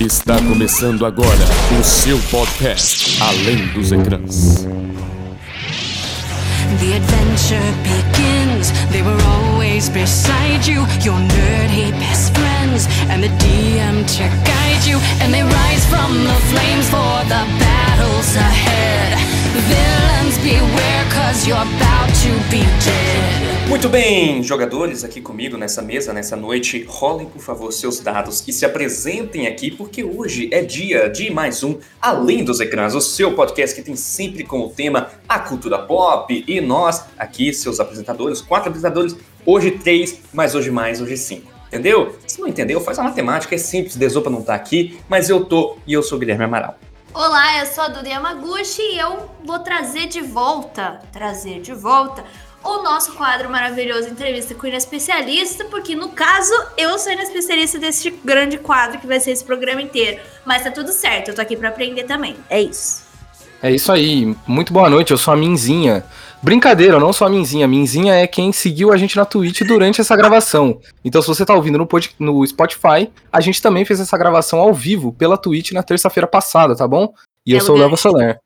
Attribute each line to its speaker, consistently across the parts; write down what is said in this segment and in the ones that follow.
Speaker 1: Está começando agora o seu podcast Além dos Ecrãs.
Speaker 2: The adventure begins. They were always beside you, your nerdy best friends, and the DM to guide you. And they rise from the flames for the battles ahead.
Speaker 3: Muito bem, jogadores aqui comigo nessa mesa, nessa noite, rolem por favor seus dados e se apresentem aqui, porque hoje é dia de mais um Além dos Ecrãs, o seu podcast que tem sempre como tema a cultura pop e nós, aqui, seus apresentadores, quatro apresentadores, hoje três, mas hoje mais, hoje cinco. Entendeu? Se não entendeu, faz a matemática, é simples, Desopa não tá aqui, mas eu tô e eu sou Guilherme Amaral.
Speaker 4: Olá, eu sou a Duda Yamaguchi e eu vou trazer de volta, trazer de volta o nosso quadro maravilhoso Entrevista com o Especialista, porque no caso eu sou especialista desse grande quadro que vai ser esse programa inteiro. Mas tá tudo certo, eu tô aqui pra aprender também. É isso.
Speaker 5: É isso aí. Muito boa noite, eu sou a Minzinha. Brincadeira, eu não sou a Minzinha. A Minzinha é quem seguiu a gente na Twitch durante essa gravação. Então, se você tá ouvindo no, pod... no Spotify, a gente também fez essa gravação ao vivo pela Twitch na terça-feira passada, tá bom? E eu
Speaker 4: Belo
Speaker 5: sou o Léo. Soler.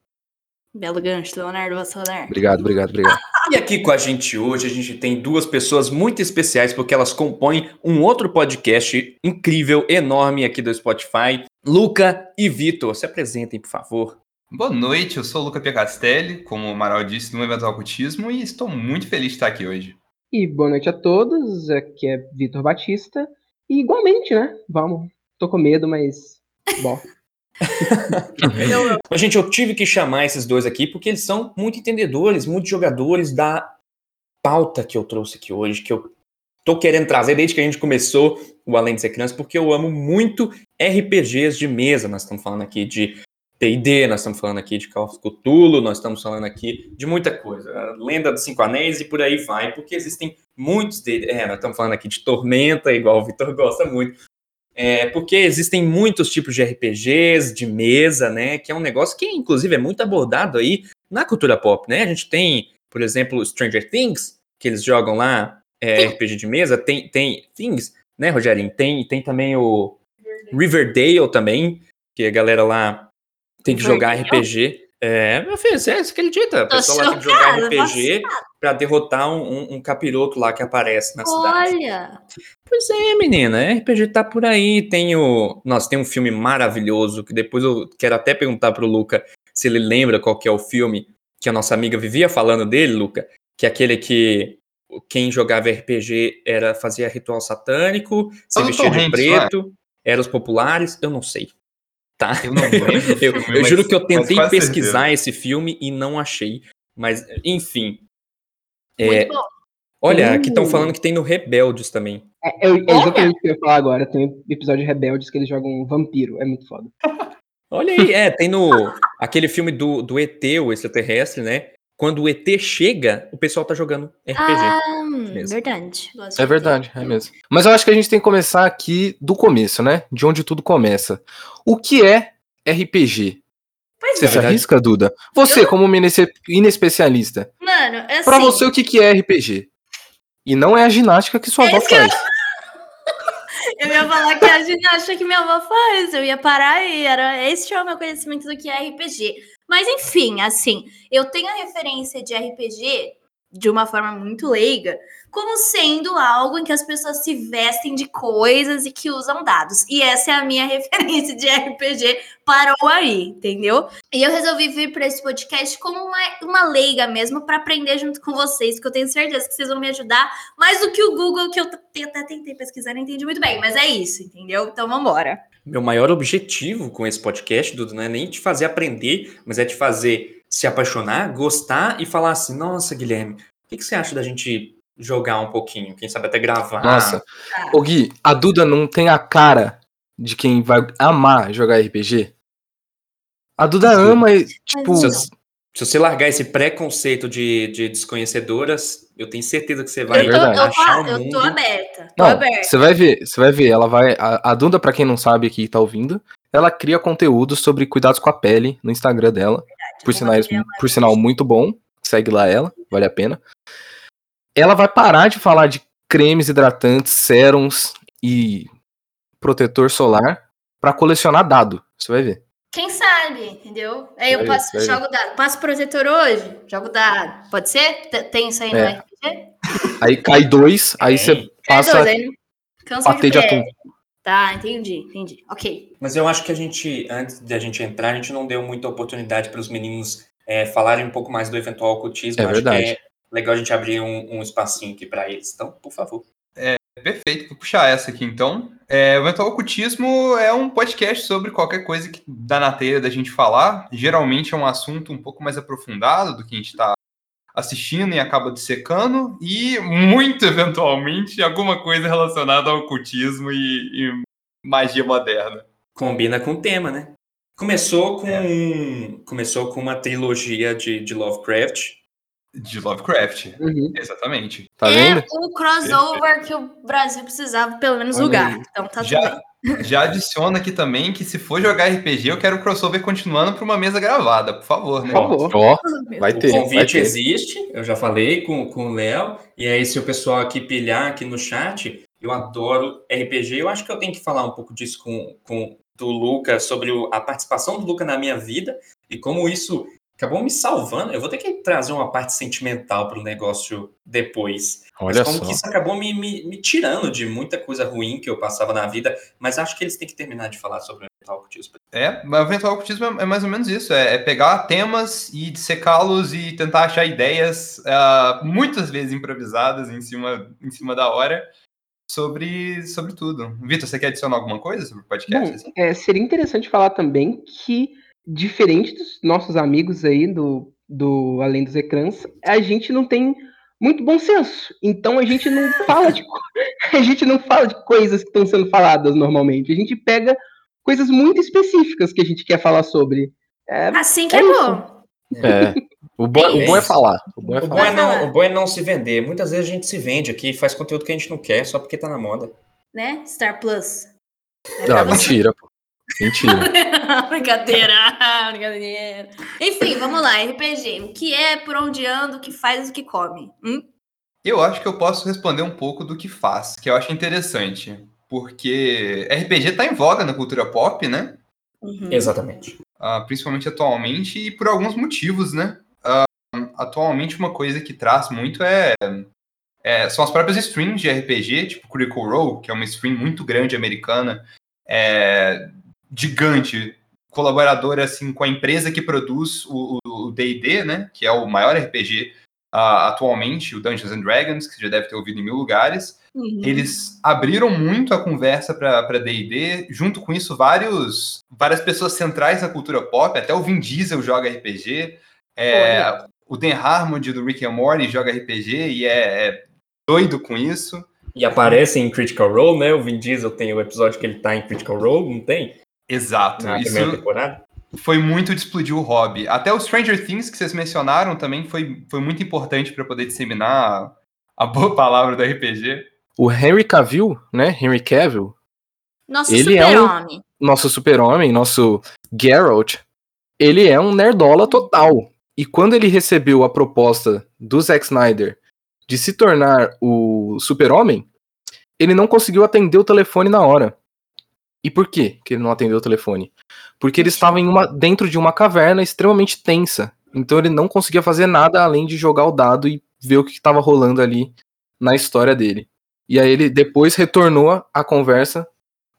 Speaker 4: Belo gancho, Leonardo Vassoler.
Speaker 5: Obrigado, obrigado, obrigado.
Speaker 3: E aqui com a gente hoje, a gente tem duas pessoas muito especiais, porque elas compõem um outro podcast incrível, enorme aqui do Spotify. Luca e Vitor, se apresentem, por favor.
Speaker 6: Boa noite, eu sou o Luca Piacastelli, como o Amaral disse, no evento do Ocultismo, e estou muito feliz de estar aqui hoje.
Speaker 7: E boa noite a todos, aqui é Vitor Batista. E igualmente, né? Vamos. Tô com medo, mas. Bom.
Speaker 3: Mas, gente, eu tive que chamar esses dois aqui porque eles são muito entendedores, muito jogadores da pauta que eu trouxe aqui hoje, que eu tô querendo trazer desde que a gente começou o Além de Ser Criança, porque eu amo muito RPGs de mesa. Nós estamos falando aqui de D&D, nós estamos falando aqui de Call of Cthulhu, nós estamos falando aqui de muita coisa. A Lenda dos Cinco Anéis e por aí vai, porque existem muitos D&D. É, nós estamos falando aqui de Tormenta, igual o Vitor gosta muito. É, porque existem muitos tipos de RPGs, de mesa, né? Que é um negócio que, inclusive, é muito abordado aí na cultura pop, né? A gente tem, por exemplo, Stranger Things, que eles jogam lá, é, RPG de mesa. Tem, tem Things, né, Rogerinho? Tem, tem também o Riverdale também, que a galera lá tem que jogar RPG. É, meu filho, você, você acredita? O
Speaker 4: Tô
Speaker 3: pessoal lá tem que jogar RPG pra derrotar um, um- um capiroto lá que aparece na cidade.
Speaker 4: Olha!
Speaker 3: Pois é, menina, RPG tá por aí. Tem o. Nossa, tem um filme maravilhoso que depois eu quero até perguntar pro Luca se ele lembra qual que é o filme que a nossa amiga vivia falando dele, Luca, que é aquele que quem jogava RPG era fazia ritual satânico, se vestia de
Speaker 6: não é?
Speaker 3: preto, eram os populares, eu não sei. Tá?
Speaker 6: Eu não lembro
Speaker 3: eu,
Speaker 6: filme,
Speaker 3: eu juro que eu tentei pesquisar
Speaker 6: certeza.
Speaker 3: esse filme e não achei. Mas, enfim. É, olha, aqui estão
Speaker 7: Uh.
Speaker 3: falando que tem no Rebeldes também.
Speaker 7: É, é, é exatamente o que eu ia falar agora. Tem um episódio de Rebeldes que eles jogam um vampiro. É muito foda.
Speaker 3: Olha aí, é, tem no aquele filme do, do ET, o extraterrestre, né? Quando o ET chega, o pessoal tá jogando RPG.
Speaker 4: Ah,
Speaker 3: mesmo.
Speaker 4: verdade.
Speaker 5: É
Speaker 4: de
Speaker 5: verdade, é mesmo. Mas eu acho que a gente tem que começar aqui do começo, né? De onde tudo começa. O que é RPG?
Speaker 4: Pois
Speaker 5: Você
Speaker 4: é.
Speaker 5: se arrisca, Duda? Você, como uma inesse- inespecialista,
Speaker 4: Mano, é assim.
Speaker 5: pra você o que, que é RPG? E não é a ginástica que sua
Speaker 4: É
Speaker 5: avó
Speaker 4: isso que eu-
Speaker 5: faz.
Speaker 4: Eu ia falar que a ginástica que minha avó faz, eu ia parar aí, era esse é o meu conhecimento do que é RPG. Mas enfim, assim, eu tenho a referência de RPG de uma forma muito leiga, como sendo algo em que as pessoas se vestem de coisas e que usam dados. E essa é a minha referência de RPG, parou aí, entendeu? E eu resolvi vir para esse podcast como uma, uma leiga mesmo, para aprender junto com vocês, porque eu tenho certeza que vocês vão me ajudar mais do que o Google, que eu até tentei pesquisar, não entendi muito bem, mas é isso, entendeu? Então vambora.
Speaker 3: Meu maior objetivo com esse podcast, Dudu, não é nem te fazer aprender, mas é te fazer se apaixonar, gostar e falar assim: nossa, Guilherme, o que, que você acha da gente jogar um pouquinho? Quem sabe até gravar?
Speaker 5: Nossa.
Speaker 4: Tá.
Speaker 5: Ô Gui, a Duda não tem a cara de quem vai amar jogar RPG? A Duda
Speaker 3: Sim.
Speaker 5: ama, e, tipo.
Speaker 3: Se, se você largar esse preconceito de, de desconhecedoras, eu tenho certeza que você vai
Speaker 4: eu, tô,
Speaker 5: verdade.
Speaker 4: eu,
Speaker 3: achar
Speaker 4: tô,
Speaker 3: o
Speaker 4: eu
Speaker 3: mundo.
Speaker 4: tô aberta. Tô
Speaker 5: Não,
Speaker 4: aberta.
Speaker 5: você vai ver, você vai ver, ela vai. A, a Duda, pra quem não sabe aqui e tá ouvindo, ela cria conteúdo sobre cuidados com a pele no Instagram dela. Por, sinais, por sinal, muito bom. Segue lá ela, vale a pena. Ela vai parar de falar de cremes hidratantes, sérums e protetor solar pra colecionar dado. Você vai ver.
Speaker 4: Quem sabe, entendeu? Aí eu passo, jogo dado. Passo protetor hoje, jogo dado. Pode ser? Tem isso aí no
Speaker 5: É.
Speaker 4: RPG?
Speaker 5: Aí cai dois, aí
Speaker 3: É.
Speaker 5: você
Speaker 4: Cai
Speaker 5: passa
Speaker 4: dois, aí não- cansa
Speaker 5: patê de atum.
Speaker 4: Tá, entendi, entendi. Ok.
Speaker 3: Mas eu acho que a gente, antes de a gente entrar, a gente não deu muita oportunidade para os meninos é, falarem um pouco mais do eventual ocultismo.
Speaker 5: É
Speaker 3: acho
Speaker 5: verdade.
Speaker 3: É legal a gente abrir um, um espacinho aqui para eles. Então, por favor.
Speaker 6: Perfeito, vou puxar essa aqui então. É, o Eventual Ocultismo é um podcast sobre qualquer coisa que dá na telha da gente falar. Geralmente é um assunto um pouco mais aprofundado do que a gente está assistindo e acaba dissecando. E, muito eventualmente, alguma coisa relacionada ao ocultismo e, e magia moderna.
Speaker 3: Combina com o tema, né? Começou com, começou com uma trilogia de, de Lovecraft.
Speaker 6: De Lovecraft.
Speaker 7: Uhum.
Speaker 6: Exatamente.
Speaker 5: Tá
Speaker 4: é
Speaker 5: vendo?
Speaker 4: o crossover que o Brasil precisava, pelo menos, lugar. Então tá tudo
Speaker 6: Já,
Speaker 4: bem.
Speaker 6: já adiciona aqui também que se for jogar RPG, eu quero o crossover continuando para uma mesa gravada, por favor, né?
Speaker 7: Por favor.
Speaker 5: Vai
Speaker 3: O
Speaker 5: ter, vai
Speaker 3: convite
Speaker 5: ter.
Speaker 3: existe, eu já falei com, com o Léo. E aí, se o pessoal aqui pilhar aqui no chat, eu adoro RPG. Eu acho que eu tenho que falar um pouco disso com, com do Luca, sobre o- a participação do Luca na minha vida e como isso acabou me salvando. Eu vou ter que trazer uma parte sentimental para o negócio depois.
Speaker 5: Olha
Speaker 3: Mas como
Speaker 5: só.
Speaker 3: que isso acabou me, me, me tirando de muita coisa ruim que eu passava na vida. Mas acho que eles têm que terminar de falar sobre o mental ocultismo.
Speaker 6: É, mas o eventual ocultismo é, é mais ou menos isso, é, é pegar temas e dissecá-los e tentar achar ideias, ah, muitas vezes improvisadas em cima, em cima da hora, sobre, sobre tudo. Vitor, você quer adicionar alguma coisa sobre o podcast?
Speaker 7: Bom,
Speaker 6: assim?
Speaker 7: é, seria interessante falar também que, diferente dos nossos amigos aí do, do Além dos Ecrãs, a gente não tem muito bom senso. Então a gente não fala de a gente não fala de coisas que estão sendo faladas normalmente. A gente pega coisas muito específicas que a gente quer falar sobre. É,
Speaker 4: Assim que é,
Speaker 7: É
Speaker 4: bom.
Speaker 5: É. O bom, o bom é falar. O bom é
Speaker 3: O bom é, não, o bom é não se vender. Muitas vezes a gente se vende aqui e faz conteúdo que a gente não quer só porque tá na moda.
Speaker 4: Né? Star Plus. É
Speaker 5: Ah,
Speaker 4: você.
Speaker 5: mentira, pô. Mentira.
Speaker 4: brincadeira, brincadeira. Enfim, vamos lá, RPG. O que é, por onde anda, o que faz, o que come? Hum?
Speaker 6: Eu acho que eu posso responder um pouco do que faz, que eu acho interessante. Porque RPG tá em voga na cultura pop, né?
Speaker 4: Uhum.
Speaker 3: Exatamente.
Speaker 6: Ah, principalmente atualmente, e por alguns motivos, né? Ah, atualmente, uma coisa que traz muito é, é- são as próprias streams de RPG, tipo Critical Role, que é uma stream muito grande americana, é, gigante, colaboradora assim, com a empresa que produz o D&D, né? Que é o maior RPG ah, atualmente, o Dungeons and Dragons, que você já deve ter ouvido em mil lugares.
Speaker 4: Uhum.
Speaker 6: Eles abriram muito a conversa para D&D, junto com isso vários várias pessoas centrais na cultura pop, até o Vin Diesel joga RPG, é, o Dan Harmon do Rick and Morty joga RPG e é, é doido com isso.
Speaker 3: E aparece em Critical Role, né? O Vin Diesel tem o episódio que ele tá em Critical Role, não tem?
Speaker 6: Exato.
Speaker 3: Na
Speaker 6: isso
Speaker 3: primeira temporada.
Speaker 6: foi muito de explodir o hobby. Até o Stranger Things que vocês mencionaram também foi, foi muito importante para poder disseminar a, a boa palavra do RPG.
Speaker 5: O Henry Cavill, né? Henry Cavill,
Speaker 4: Nosso
Speaker 5: Ele é um-
Speaker 4: super-homem.
Speaker 5: nosso super-homem, nosso Geralt, ele é um nerdola total. E quando ele recebeu a proposta do Zack Snyder de se tornar o super-homem, ele não conseguiu atender o telefone na hora. E por quê que ele não atendeu o telefone? Porque ele estava em uma, dentro de uma caverna extremamente tensa. Então ele não conseguia fazer nada além de jogar o dado e ver o que estava rolando ali na história dele. E aí ele depois retornou a conversa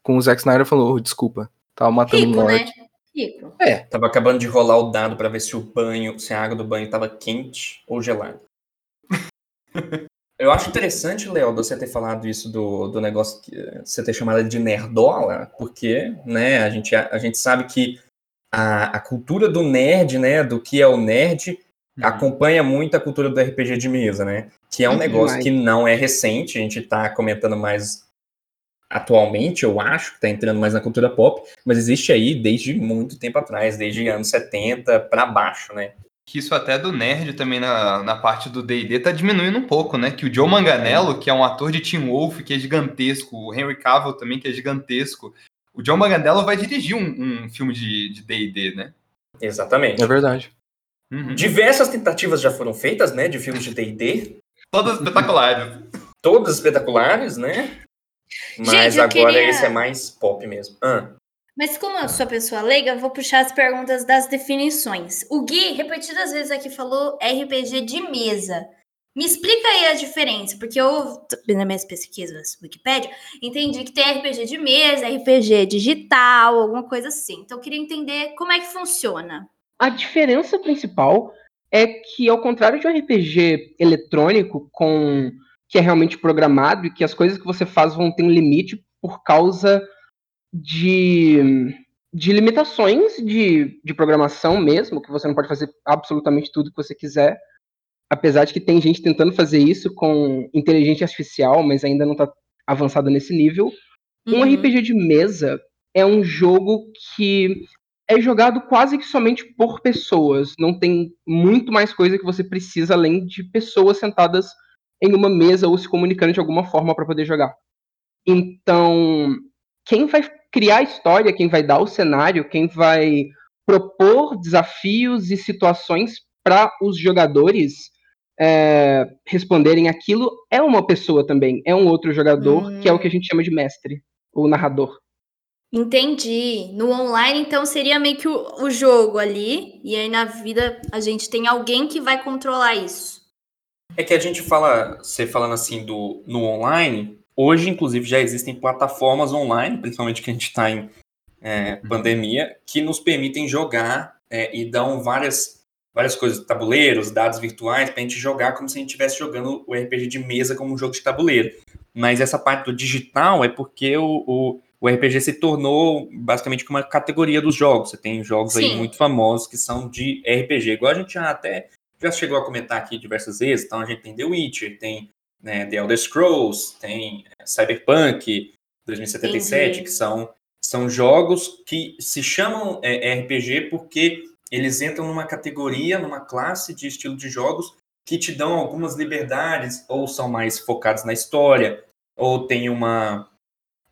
Speaker 5: com o Zack Snyder e falou: "Oh, desculpa, tava matando um
Speaker 4: Rico,
Speaker 5: orc.
Speaker 4: né? Rico.
Speaker 3: Tava acabando de rolar o dado pra ver se o banho, se a água do banho tava quente ou gelada. Eu acho interessante, Léo, você ter falado isso do, do negócio que você ter chamado de nerdola, porque, né, a gente, a, gente sabe que a, a cultura do nerd, né, do que é o nerd, acompanha muito a cultura do RPG de mesa, né? Que é um
Speaker 7: Muito
Speaker 3: negócio que não é recente, a gente tá comentando mais atualmente, eu acho, que tá entrando mais na cultura pop, mas existe aí desde muito tempo atrás, desde anos 70 pra baixo, né?
Speaker 6: Que isso até do nerd também na, na parte do D&D tá diminuindo um pouco, né? Que o Joe Manganiello, que é um ator de Teen Wolf, que é gigantesco, o Henry Cavill também, que é gigantesco, o Joe Manganiello vai dirigir um, um filme de de D&D, né?
Speaker 3: Exatamente.
Speaker 5: É verdade.
Speaker 6: Uhum.
Speaker 3: Diversas tentativas já foram feitas, né, de filmes de D&D,
Speaker 6: Todas espetaculares.
Speaker 3: todas espetaculares, né? Mas
Speaker 4: Gente,
Speaker 3: agora
Speaker 4: queria-
Speaker 3: esse é mais pop mesmo. Ah,
Speaker 4: Mas como eu sou pessoa leiga, vou puxar as perguntas das definições. O Gui, repetidas vezes aqui, falou RPG de mesa. Me explica aí a diferença, porque eu, nas minhas pesquisas Wikipedia, entendi que tem RPG de mesa, RPG digital, alguma coisa assim. Então eu queria entender como é que funciona.
Speaker 7: A diferença principal é que, ao contrário de um RPG eletrônico, com que é realmente programado e que as coisas que você faz vão ter um limite por causa de, de limitações de, de programação mesmo, que você não pode fazer absolutamente tudo que você quiser apesar de que tem gente tentando fazer isso com inteligência artificial, mas ainda não está avançado nesse nível. Uhum. Um RPG de mesa é um jogo que é jogado quase que somente por pessoas. Não tem muito mais coisa que você precisa além de pessoas sentadas em uma mesa ou se comunicando de alguma forma para poder jogar. Então, quem vai criar a história, quem vai dar o cenário, quem vai propor desafios e situações para os jogadores é, responderem aquilo é uma pessoa também, é um outro jogador, hum. que é o que a gente chama de mestre, ou narrador.
Speaker 4: Entendi. No online, então, seria meio que o, o, jogo ali, e aí na vida a gente tem alguém que vai controlar isso.
Speaker 3: É que a gente fala, você falando assim do no online, hoje, inclusive, já existem plataformas online, principalmente que a gente está em é, uhum. pandemia, que nos permitem jogar é, e dão várias várias coisas, tabuleiros, dados virtuais, para a gente jogar como se a gente estivesse jogando o RPG de mesa como um jogo de tabuleiro. Mas essa parte do digital é porque o, o, o RPG se tornou basicamente uma categoria dos jogos. Você tem jogos Sim. aí muito famosos que são de RPG, igual a gente já até já chegou a comentar aqui diversas vezes. Então a gente tem The Witcher, tem né, The Elder Scrolls, tem é, Cyberpunk 2077, Entendi. que são, são jogos que se chamam é, RPG porque eles entram numa categoria, numa classe de estilo de jogos que te dão algumas liberdades, ou são mais focados na história, ou tem uma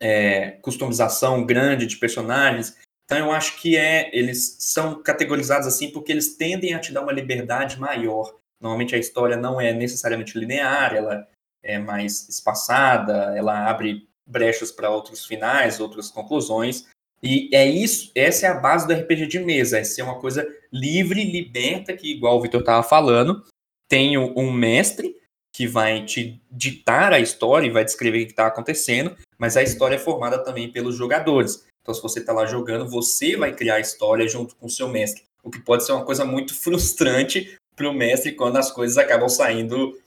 Speaker 3: é, customização grande de personagens. Então eu acho que é, eles são categorizados assim porque eles tendem a te dar uma liberdade maior. Normalmente a história não é necessariamente linear, ela é mais espaçada, ela abre brechas para outros finais, outras conclusões. E é isso, essa é a base do RPG de mesa, é ser uma coisa livre, liberta, que igual o Vitor estava falando, tem um mestre que vai te ditar a história e vai descrever o que está acontecendo, mas a história é formada também pelos jogadores. Então, se você está lá jogando, você vai criar a história junto com o seu mestre, o que pode ser uma coisa muito frustrante para o mestre quando as coisas acabam saindo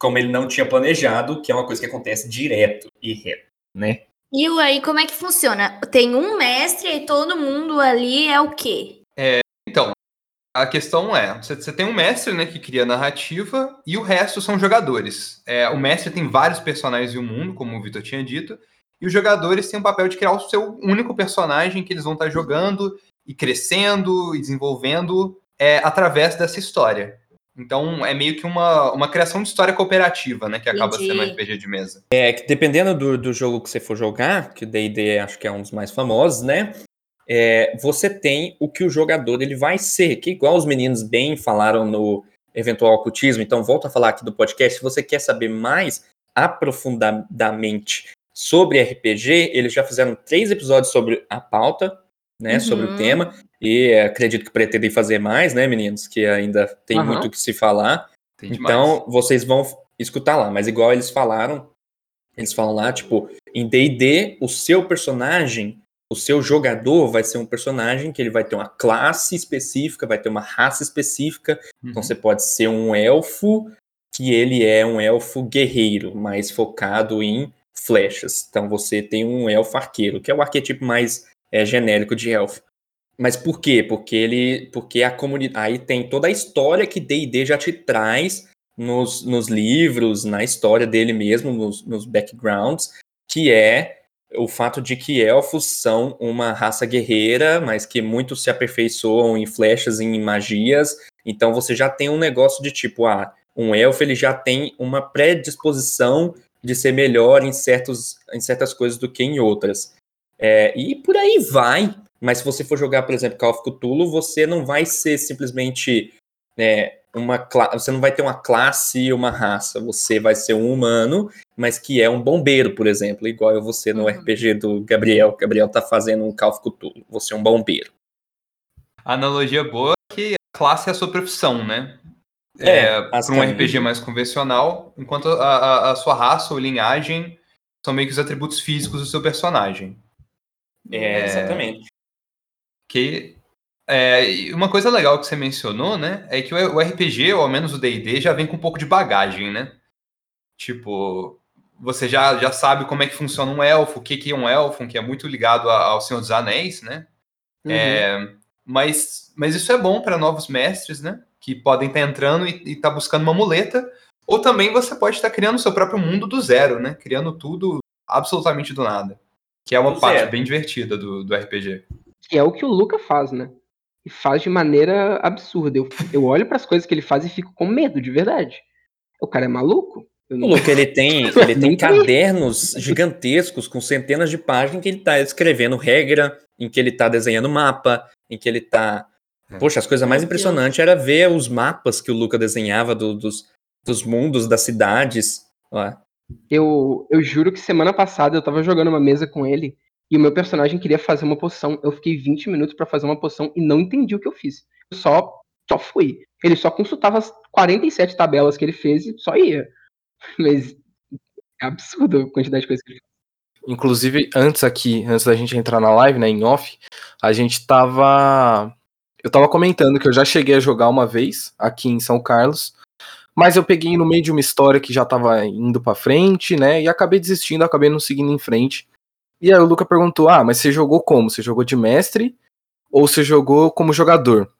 Speaker 3: como ele não tinha planejado, que é uma coisa que acontece direto e reto, né?
Speaker 4: E aí, como é que funciona? Tem um mestre e todo mundo ali é o quê?
Speaker 6: É, então, a questão é, você, tem um mestre, né, que cria a narrativa e o resto são jogadores. É, o mestre tem vários personagens em um mundo, como o Vitor tinha dito, e os jogadores têm o papel de criar o seu único personagem que eles vão estar jogando e crescendo e desenvolvendo é, através dessa história. Então é meio que uma, uma criação de história cooperativa, né? Que acaba Entendi. sendo um RPG de mesa.
Speaker 3: É, que dependendo do, do jogo que você for jogar, que o D&D acho que é um dos mais famosos, né? É, você tem o que o jogador ele vai ser, que igual os meninos bem falaram no eventual ocultismo, então volto a falar aqui do podcast, se você quer saber mais aprofundadamente sobre RPG, eles já fizeram três episódios sobre a pauta, né, uhum. sobre o uhum. tema, e acredito que pretendem fazer mais, né, meninos, que ainda tem uhum. muito o que se falar. Tem então, vocês vão escutar lá, mas igual eles falaram, eles falam lá, tipo, em D&D, o seu personagem, o seu jogador vai ser um personagem que ele vai ter uma classe específica, vai ter uma raça específica, então uhum. então você pode ser um elfo, que ele é um elfo guerreiro, mais focado em flechas. Então você tem um elfo arqueiro, que é o arquetipo mais é, genérico de elfo. Mas por quê? Porque ele, porque a comunidade, aí tem toda a história que D&D já te traz nos, nos livros, na história dele mesmo, nos, nos backgrounds, que é o fato de que elfos são uma raça guerreira, mas que muitos se aperfeiçoam em flechas, em magias. Então você já tem um negócio de tipo, ah, um elfo ele já tem uma predisposição de ser melhor em, certos, em certas coisas do que em outras. É, e por aí vai. Mas se você for jogar, por exemplo, Call of Cthulhu, você não vai ser simplesmente é, uma você não vai ter uma classe e uma raça. Você vai ser um humano, mas que é um bombeiro, por exemplo, igual eu você no
Speaker 4: Uhum.
Speaker 3: RPG do Gabriel. Gabriel tá fazendo um Call of Cthulhu. Você é um bombeiro.
Speaker 6: A analogia boa é que a classe é a sua profissão, né?
Speaker 3: É,
Speaker 6: para um. RPG mais convencional, enquanto a, a- a sua raça ou linhagem são meio que os atributos físicos do seu personagem.
Speaker 3: É, exatamente.
Speaker 6: Que é, uma coisa legal que você mencionou, né, é que o, RPG, ou ao menos o D&D, já vem com um pouco de bagagem, né? Tipo, você já, já sabe como é que funciona um elfo, o que, que é um elfo, que é muito ligado ao Senhor dos Anéis, né?
Speaker 3: Uhum.
Speaker 6: É, mas, mas isso é bom para novos mestres, né? Que podem estar entrando e estar buscando uma muleta. Ou também você pode estar criando o seu próprio mundo do zero, né? Criando tudo absolutamente do nada. Que é uma
Speaker 3: Do
Speaker 6: parte
Speaker 3: zero.
Speaker 6: bem divertida do, do RPG.
Speaker 7: Que é o que o Luca faz, né? E faz de maneira absurda. Eu, eu olho pras coisas que ele faz e fico com medo, de verdade. O cara é maluco? Eu
Speaker 3: O
Speaker 7: não-
Speaker 3: Luke, ele tem, ele tem cadernos gigantescos com centenas de páginas em que ele tá escrevendo regra, em que ele tá desenhando mapa, em que ele tá.
Speaker 6: É.
Speaker 3: Poxa, as coisas mais impressionantes era ver os mapas que o Luca desenhava do- dos, dos mundos, das cidades. Ó,
Speaker 7: Eu, eu juro que semana passada eu tava jogando uma mesa com ele e o meu personagem queria fazer uma poção. Eu fiquei 20 minutos pra fazer uma poção e não entendi o que eu fiz. Eu só, só fui. Ele só consultava as 47 tabelas que ele fez e só ia. Mas é absurdo a quantidade de coisas que ele fez.
Speaker 5: Inclusive, antes aqui, antes da gente entrar na live, né, em off, a gente tava. Eu tava comentando que eu já cheguei a jogar uma vez aqui em São Carlos, mas eu peguei no meio de uma história que já tava indo pra frente, né, e acabei desistindo, acabei não seguindo em frente. E aí o Luca perguntou: Ah, mas você jogou como? Você jogou de mestre ou você jogou como jogador?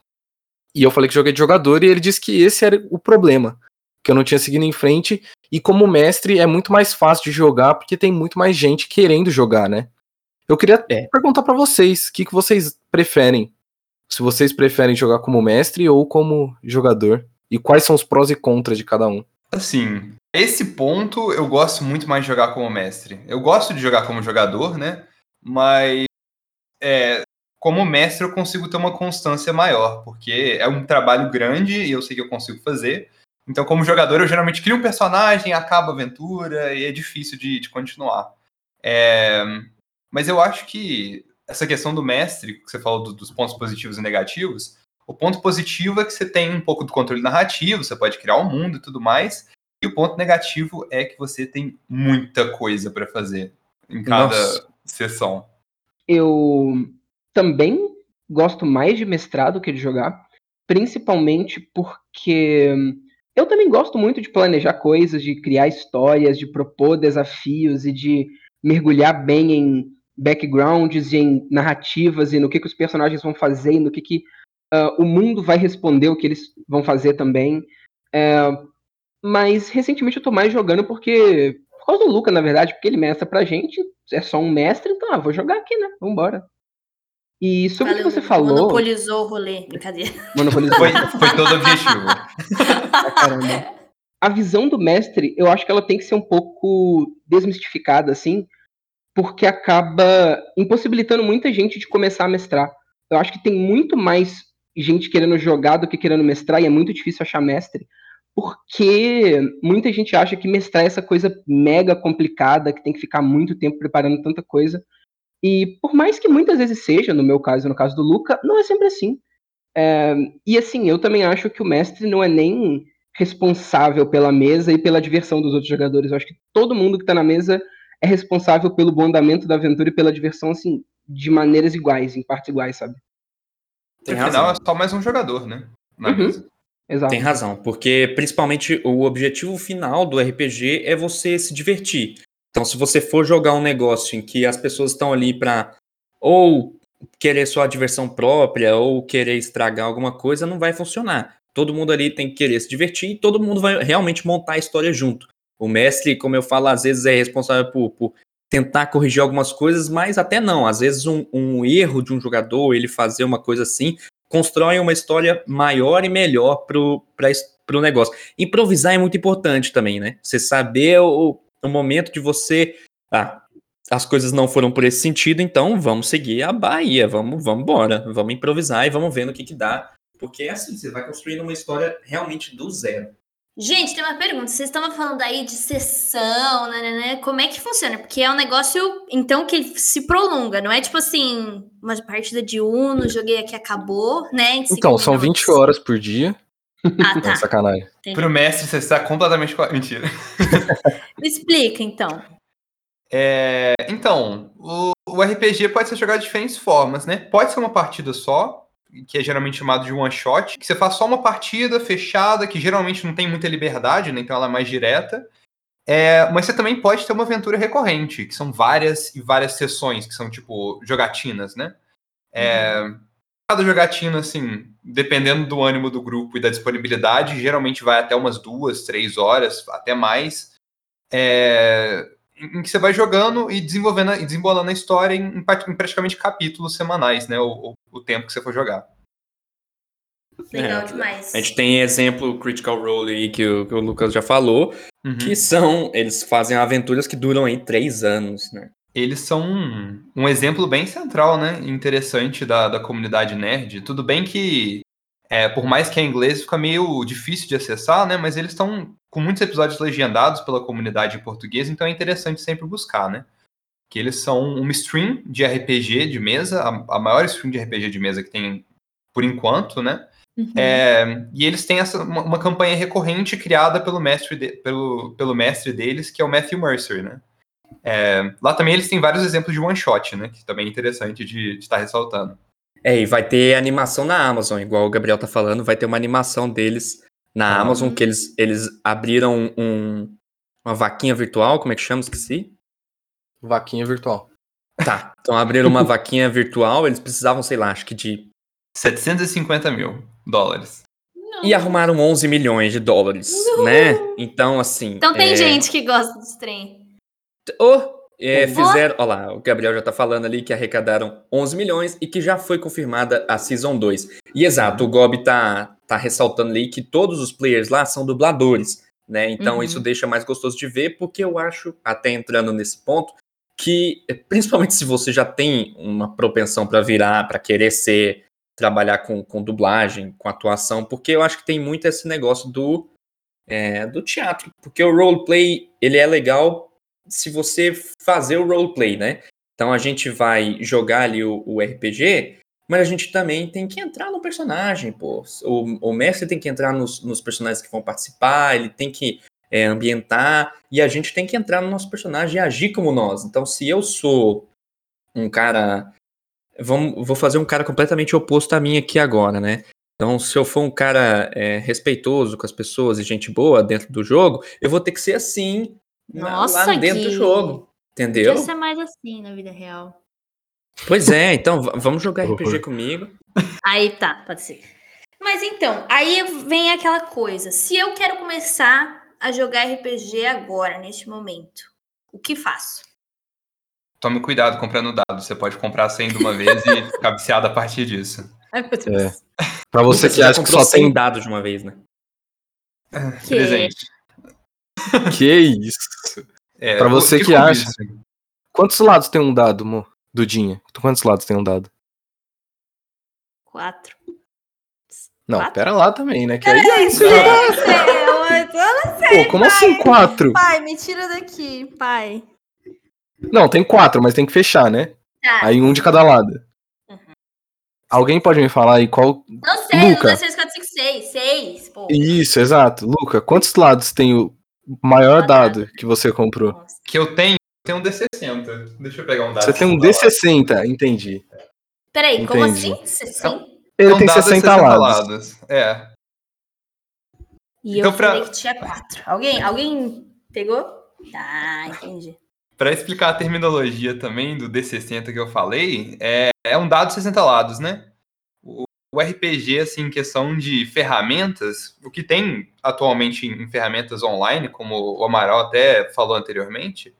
Speaker 5: E eu falei que joguei de jogador e ele disse que esse era o problema, que eu não tinha seguido em frente e como mestre é muito mais fácil de jogar porque tem muito mais gente querendo jogar, né? Eu queria
Speaker 3: É.
Speaker 5: perguntar pra vocês, o que, que vocês preferem? Se vocês preferem jogar como mestre ou como jogador? E quais são os prós e contras de cada um?
Speaker 6: Assim, esse ponto eu gosto muito mais de jogar como mestre. Eu gosto de jogar como jogador, né? Mas é, como mestre eu consigo ter uma constância maior, porque é um trabalho grande e eu sei que eu consigo fazer. Então, como jogador, eu geralmente crio um personagem, acaba a aventura e é difícil de, de continuar. É, mas eu acho que essa questão do mestre, que você falou do- dos pontos positivos e negativos, o ponto positivo é que você tem um pouco do controle narrativo, você pode criar um mundo e tudo mais. E o ponto negativo é que você tem muita coisa para fazer em cada
Speaker 3: Nossa.
Speaker 6: sessão.
Speaker 7: Eu também gosto mais de mestrar do que de jogar, principalmente porque eu também gosto muito de planejar coisas, de criar histórias, de propor desafios e de mergulhar bem em backgrounds e em narrativas e no que, que os personagens vão fazer e no que, que ah, o mundo vai responder o que eles vão fazer também. É, mas recentemente eu tô mais jogando porque. Por causa do Luca, na verdade, porque ele mestra pra gente, é só um mestre, então, ah, vou jogar aqui, né? Vambora. E sobre o que
Speaker 4: Valeu,
Speaker 7: você falou.
Speaker 4: Monopolizou o rolê. Brincadeira.
Speaker 7: Monopolizou.
Speaker 6: Foi, foi todo objetivo.
Speaker 7: caramba. A visão do mestre, eu acho que ela tem que ser um pouco desmistificada, assim, porque acaba impossibilitando muita gente de começar a mestrar. Eu acho que tem muito mais gente querendo jogar do que querendo mestrar, e é muito difícil achar mestre, porque muita gente acha que mestrar é essa coisa mega complicada, que tem que ficar muito tempo preparando tanta coisa. E por mais que muitas vezes seja, no meu caso, no caso do Luca, não é sempre assim. É, e assim, eu também acho que o mestre não é nem responsável pela mesa e pela diversão dos outros jogadores. Eu acho que todo mundo que tá na mesa é responsável pelo bom andamento da aventura e pela diversão, assim, de maneiras iguais, em partes iguais, sabe?
Speaker 3: Tem
Speaker 6: no final
Speaker 3: razão.
Speaker 6: é só mais um jogador, né? Na
Speaker 7: Uhum.
Speaker 6: mesa.
Speaker 7: Exato.
Speaker 3: Tem razão, porque principalmente o objetivo final do RPG é você se divertir. Então, se você for jogar um negócio em que as pessoas estão ali para ou querer só a diversão própria ou querer estragar alguma coisa, não vai funcionar. Todo mundo ali tem que querer se divertir e todo mundo vai realmente montar a história junto. O mestre, como eu falo, às vezes é responsável por, por tentar corrigir algumas coisas, mas até não. Às vezes um, um erro de um jogador, ele fazer uma coisa assim, constrói uma história maior e melhor es- pro negócio. Improvisar é muito importante também, né? Você saber o, o momento de você. Ah, as coisas não foram por esse sentido, então vamos seguir a Bahia, vamos, vamos embora, vamos improvisar e vamos ver no que, que dá. Porque é assim, você vai construindo uma história realmente do zero.
Speaker 4: Gente, tem uma pergunta. Vocês estavam falando aí de sessão, né, né, né? Como é que funciona? Porque é um negócio, então, que se prolonga. Não é tipo assim, uma partida de Uno, joguei aqui, acabou, né?
Speaker 5: Então, são
Speaker 4: minutos.
Speaker 5: 20 horas por dia.
Speaker 4: Ah,
Speaker 5: Não,
Speaker 4: tá.
Speaker 5: sacanagem.
Speaker 4: Entendi.
Speaker 6: Pro mestre, você está completamente. co- Mentira.
Speaker 4: Explica, então.
Speaker 6: É, então, o, o RPG pode ser jogado de diferentes formas, né? Pode ser uma partida só, que é geralmente chamado de one shot, que você faz só uma partida fechada, que geralmente não tem muita liberdade, né? Então ela é mais direta. É, mas você também pode ter uma aventura recorrente, que são várias e várias sessões, que são tipo jogatinas, né? É, Cada jogatina, assim, dependendo do ânimo do grupo e da disponibilidade, geralmente vai até umas duas, três horas, até mais. É, em que você vai jogando e desenvolvendo e desembolando a história em, em pra- em praticamente capítulos semanais, né? O, o- o tempo que você for jogar.
Speaker 4: Legal
Speaker 3: É,
Speaker 4: demais.
Speaker 3: A gente tem exemplo Critical Role aí que o, que o Lucas já falou,
Speaker 6: Uhum.
Speaker 3: que são, eles fazem aventuras que duram aí três anos, né?
Speaker 6: Eles são um, um exemplo bem central, né? Interessante da, da comunidade nerd. Tudo bem que, é, por mais que é inglês, fica meio difícil de acessar, né? Mas eles estão com muitos episódios legendados pela comunidade em português, então é interessante sempre buscar, né? Que eles são uma stream de RPG de mesa, a, a maior stream de RPG de mesa que tem por enquanto, né?
Speaker 4: Uhum.
Speaker 6: É, e eles têm essa, uma, uma campanha recorrente criada pelo mestre, de- pelo, pelo mestre deles, que é o Matthew Mercer, né? É, lá também eles têm vários exemplos de one shot, né? Que também é interessante de estar ressaltando.
Speaker 3: É, e vai ter animação na Amazon, igual o Gabriel tá falando, vai ter uma animação deles na
Speaker 6: Ah.
Speaker 3: Amazon, que eles, eles abriram um, uma vaquinha virtual, como é que chama? Esqueci.
Speaker 5: Vaquinha virtual.
Speaker 3: Tá, então abriram uma vaquinha virtual, eles precisavam, sei lá, acho que de...
Speaker 6: 750 mil dólares.
Speaker 3: E arrumaram 11 milhões de dólares, né? Então, assim...
Speaker 4: Então tem
Speaker 3: é,
Speaker 4: gente que gosta dos trem.
Speaker 3: Oh, é, fizeram. Olha lá, o Gabriel já tá falando ali que arrecadaram 11 milhões e que já foi confirmada a Season 2. E exato, o Gob tá, tá ressaltando ali que todos os players lá são dubladores, né? Então
Speaker 4: Uhum.
Speaker 3: isso deixa mais gostoso de ver, porque eu acho, até entrando nesse ponto, que eh, principalmente se você já tem uma propensão para virar, para querer ser, trabalhar com, com dublagem, com atuação, porque eu acho que tem muito esse negócio do, é, do teatro. Porque o roleplay, ele é legal se você fazer o roleplay, né? Então a gente vai jogar ali o, o RPG, mas a gente também tem que entrar no personagem, pô. O, o mestre tem que entrar nos, nos personagens que vão participar, ele tem que é, ambientar, e a gente tem que entrar no nosso personagem e agir como nós. Então, se eu sou um cara. Vamos, vou fazer um cara completamente oposto a mim aqui agora, né? Então, se eu for um cara é, respeitoso com as pessoas e gente boa dentro do jogo, eu vou ter que ser assim
Speaker 4: Nossa,
Speaker 3: lá dentro do
Speaker 4: Gui.
Speaker 3: jogo. Entendeu?
Speaker 4: Podia ser mais assim na vida real.
Speaker 3: Pois é, então vamos jogar. RPG comigo.
Speaker 4: Aí tá, pode ser. Mas então, aí vem aquela coisa. Se eu quero começar a jogar RPG agora, neste momento, o que faço?
Speaker 6: Tome cuidado comprando dados. Você pode comprar 100 de uma vez e ficar viciado a partir disso.
Speaker 4: Ai, meu Deus.
Speaker 5: Pra você que
Speaker 3: já
Speaker 5: acha que só tem.
Speaker 3: 100 dados de uma vez, né?
Speaker 4: Que-
Speaker 6: Presente.
Speaker 5: Que isso?
Speaker 6: É,
Speaker 5: Pra você que
Speaker 6: eu
Speaker 5: acha.
Speaker 6: isso.
Speaker 5: Quantos lados tem um dado, mo? Dudinha? Quantos lados tem um dado?
Speaker 4: Quatro.
Speaker 5: Não,
Speaker 4: Quatro?
Speaker 5: pera lá também, né? Que aí.
Speaker 4: Gente, eu não sei,
Speaker 5: Pô, como assim quatro?
Speaker 4: Pai, me tira daqui, pai.
Speaker 5: Não, tem quatro, mas tem que fechar, né?
Speaker 4: Tá.
Speaker 5: Aí um de cada lado. Alguém pode me falar aí qual.
Speaker 4: Não sei,
Speaker 5: Luca.
Speaker 4: dois, três, quatro, cinco, seis. Seis, pô.
Speaker 5: Isso, exato. Luca, quantos lados tem o maior dado que você comprou?
Speaker 4: Nossa.
Speaker 6: Que eu tenho, eu tenho um D60. Deixa eu pegar um dado.
Speaker 5: Você tem um
Speaker 6: aqui pra falar.
Speaker 5: D60, entendi.
Speaker 4: Peraí, como
Speaker 5: Entendi.
Speaker 4: assim? Sim.
Speaker 5: Ele
Speaker 6: É um
Speaker 5: tem
Speaker 6: dado de
Speaker 5: 60 lados.
Speaker 6: É.
Speaker 4: E
Speaker 6: Então,
Speaker 4: eu
Speaker 6: pra-
Speaker 4: falei que tinha quatro. Alguém, alguém pegou? Ah, entendi.
Speaker 6: Para explicar a terminologia também do D60 que eu falei, é, é um dado de 60 lados, né? O, RPG, assim, em questão de ferramentas, o que tem atualmente em, ferramentas online, como o Amaral até falou anteriormente,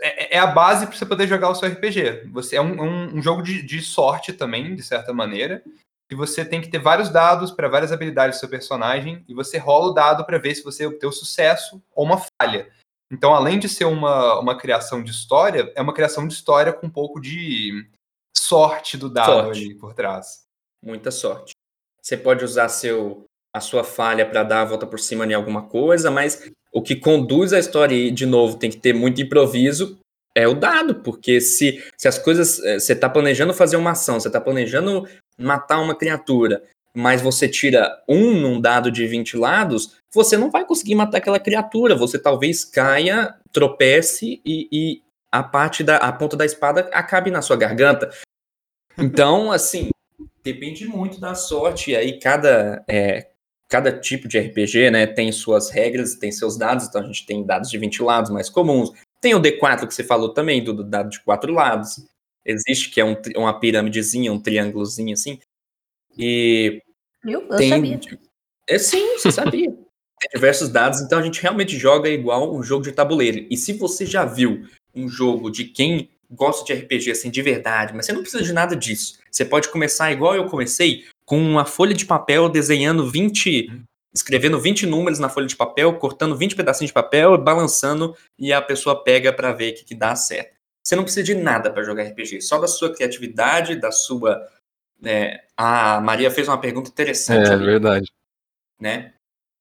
Speaker 6: é, é a base para você poder jogar o seu RPG. Você é um, um- um jogo de, de sorte também, de certa maneira, que você tem que ter vários dados para várias habilidades do seu personagem e você rola o dado para ver se você obteve sucesso ou uma falha. Então, além de ser uma, uma criação de história, é uma criação de história com um pouco de sorte do dado
Speaker 3: Sorte.
Speaker 6: ali por trás.
Speaker 3: Muita sorte. você pode usar seu, a sua falha para dar a volta por cima em alguma coisa, mas o que conduz a história, e de novo, tem que ter muito improviso, é o dado, porque se, se as coisas. eh, Você está planejando fazer uma ação, você está planejando matar uma criatura, mas você tira um num dado de 20 lados, você não vai conseguir matar aquela criatura. Você talvez caia, tropece e, e a parte da a ponta da espada acabe na sua garganta. Então, assim, depende muito da sorte. E aí, cada, é, cada tipo de RPG né, tem suas regras, tem seus dados. Então, a gente tem dados de 20 lados mais comuns. Tem o D4 que você falou também, do, do dado de quatro lados. Existe, que é um uma pirâmidezinha, um triângulozinho assim. E
Speaker 4: Viu? Eu
Speaker 3: tem.
Speaker 4: sabia.
Speaker 3: É sim, você sabia. Tem diversos dados, então a gente realmente joga igual um jogo de tabuleiro. E se você já viu um jogo de quem gosta de RPG assim de verdade, mas você não precisa de nada disso. Você pode começar igual eu comecei, com uma folha de papel desenhando 20, escrevendo 20 números na folha de papel, cortando 20 pedacinhos de papel, balançando e a pessoa pega pra ver o que, que dá certo. Você não precisa de nada pra jogar RPG, só da sua criatividade, da sua né, a Maria fez uma pergunta interessante
Speaker 5: É,
Speaker 3: ali
Speaker 5: verdade.
Speaker 3: né?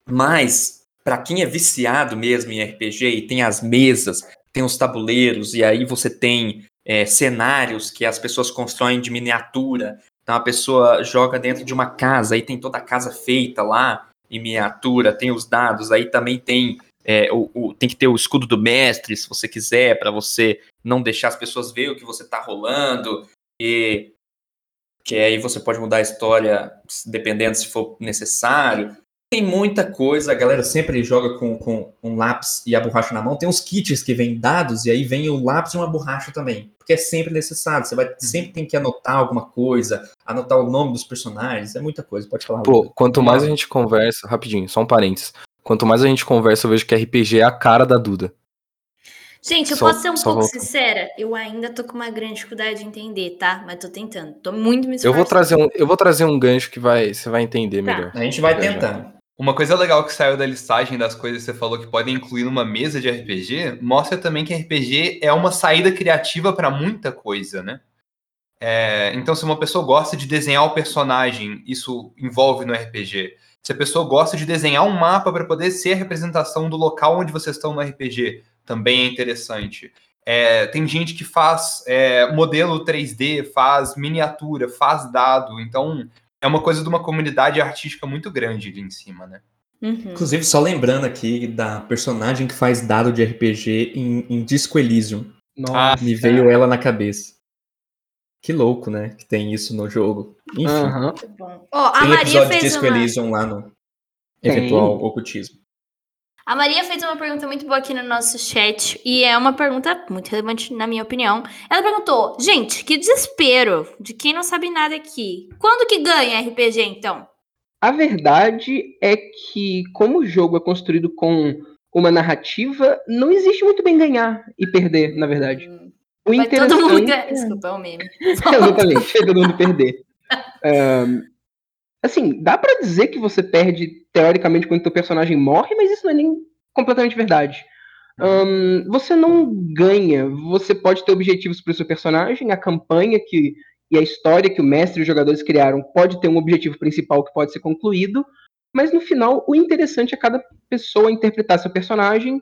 Speaker 3: Mas para quem é viciado mesmo em RPG e tem as mesas, tem os tabuleiros e aí você tem é, cenários que as pessoas constroem de miniatura. Então a pessoa joga dentro de uma casa, aí tem toda a casa feita lá em miniatura, tem os dados, aí também tem é, o, o- tem que ter o escudo do mestre, se você quiser, para você não deixar as pessoas ver o que você tá rolando e que aí você pode mudar a história dependendo se for necessário. Tem muita coisa, a galera sempre joga com, com um lápis e a borracha na mão. Tem uns kits que vêm dados e aí vem o lápis e uma borracha também. Porque é sempre necessário. Você vai sempre tem que anotar alguma coisa, anotar o nome dos personagens, é muita coisa. Pode falar.
Speaker 5: Pô, quanto mais a gente conversa, rapidinho, só um parênteses. Quanto mais a gente conversa, eu vejo que RPG é a cara da Duda.
Speaker 4: Gente, eu
Speaker 5: Só-
Speaker 4: posso ser um pouco
Speaker 5: voltando.
Speaker 4: sincera? Eu ainda tô com uma grande dificuldade de entender, tá? Mas tô tentando. Tô muito me
Speaker 5: Eu vou
Speaker 4: esforçando.
Speaker 5: trazer um, eu vou trazer um gancho que vai, você vai entender
Speaker 4: Tá.
Speaker 5: melhor.
Speaker 3: A gente vai tentando.
Speaker 6: Uma coisa legal que saiu da listagem das coisas que você falou que podem incluir numa mesa de RPG, mostra também que RPG é uma saída criativa para muita coisa, né? É, então, se uma pessoa gosta de desenhar o personagem, isso envolve no RPG. Se a pessoa gosta de desenhar um mapa para poder ser a representação do local onde vocês estão no RPG, também é interessante. É, tem gente que faz é, modelo 3D, faz miniatura, faz dado. Então, é uma coisa de uma comunidade artística muito grande ali em cima, né?
Speaker 4: Uhum.
Speaker 3: Inclusive, só lembrando aqui da personagem que faz dado de RPG em, em Disco Elysium.
Speaker 7: Nossa.
Speaker 3: Me veio ela na cabeça. Que louco, né? Que tem isso no jogo. Enfim.
Speaker 4: Bom. Ó, a
Speaker 3: Tem
Speaker 4: Maria
Speaker 3: episódio de Disco
Speaker 4: uma...
Speaker 3: Elysium lá no
Speaker 7: Tem.
Speaker 3: eventual ocultismo.
Speaker 4: A Maria fez uma pergunta muito boa aqui no nosso chat e é uma pergunta muito relevante na minha opinião. Ela perguntou: "Gente, que desespero de quem não sabe nada aqui. Quando que ganha RPG então?"
Speaker 7: A verdade é que, como o jogo é construído com uma narrativa, não existe muito bem ganhar e perder, na verdade. O
Speaker 4: Vai todo mundo
Speaker 7: interessante
Speaker 4: ganhar. Desculpa, é o meme.
Speaker 7: Exatamente, vai todo mundo perder. Ahn, assim, dá pra dizer que você perde, teoricamente, quando teu personagem morre, mas isso não é nem completamente verdade. Ahn, você não ganha, você pode ter objetivos pro seu personagem, a campanha que, e a história que o mestre e os jogadores criaram pode ter um objetivo principal que pode ser concluído, mas no final o interessante é cada pessoa interpretar seu personagem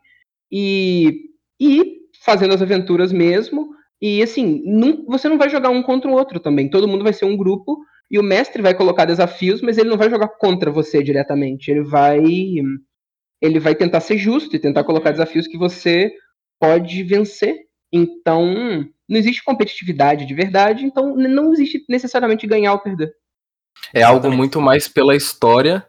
Speaker 7: e, e ir fazendo as aventuras mesmo. E assim, não- você não vai jogar um contra o outro também. Todo mundo vai ser um grupo e o mestre vai colocar desafios, mas ele não vai jogar contra você diretamente. Ele vai ele vai tentar ser justo e tentar colocar desafios que você pode vencer. Então, não existe competitividade de verdade, então não existe necessariamente ganhar ou perder.
Speaker 5: É algo
Speaker 3: Exatamente.
Speaker 5: muito mais pela história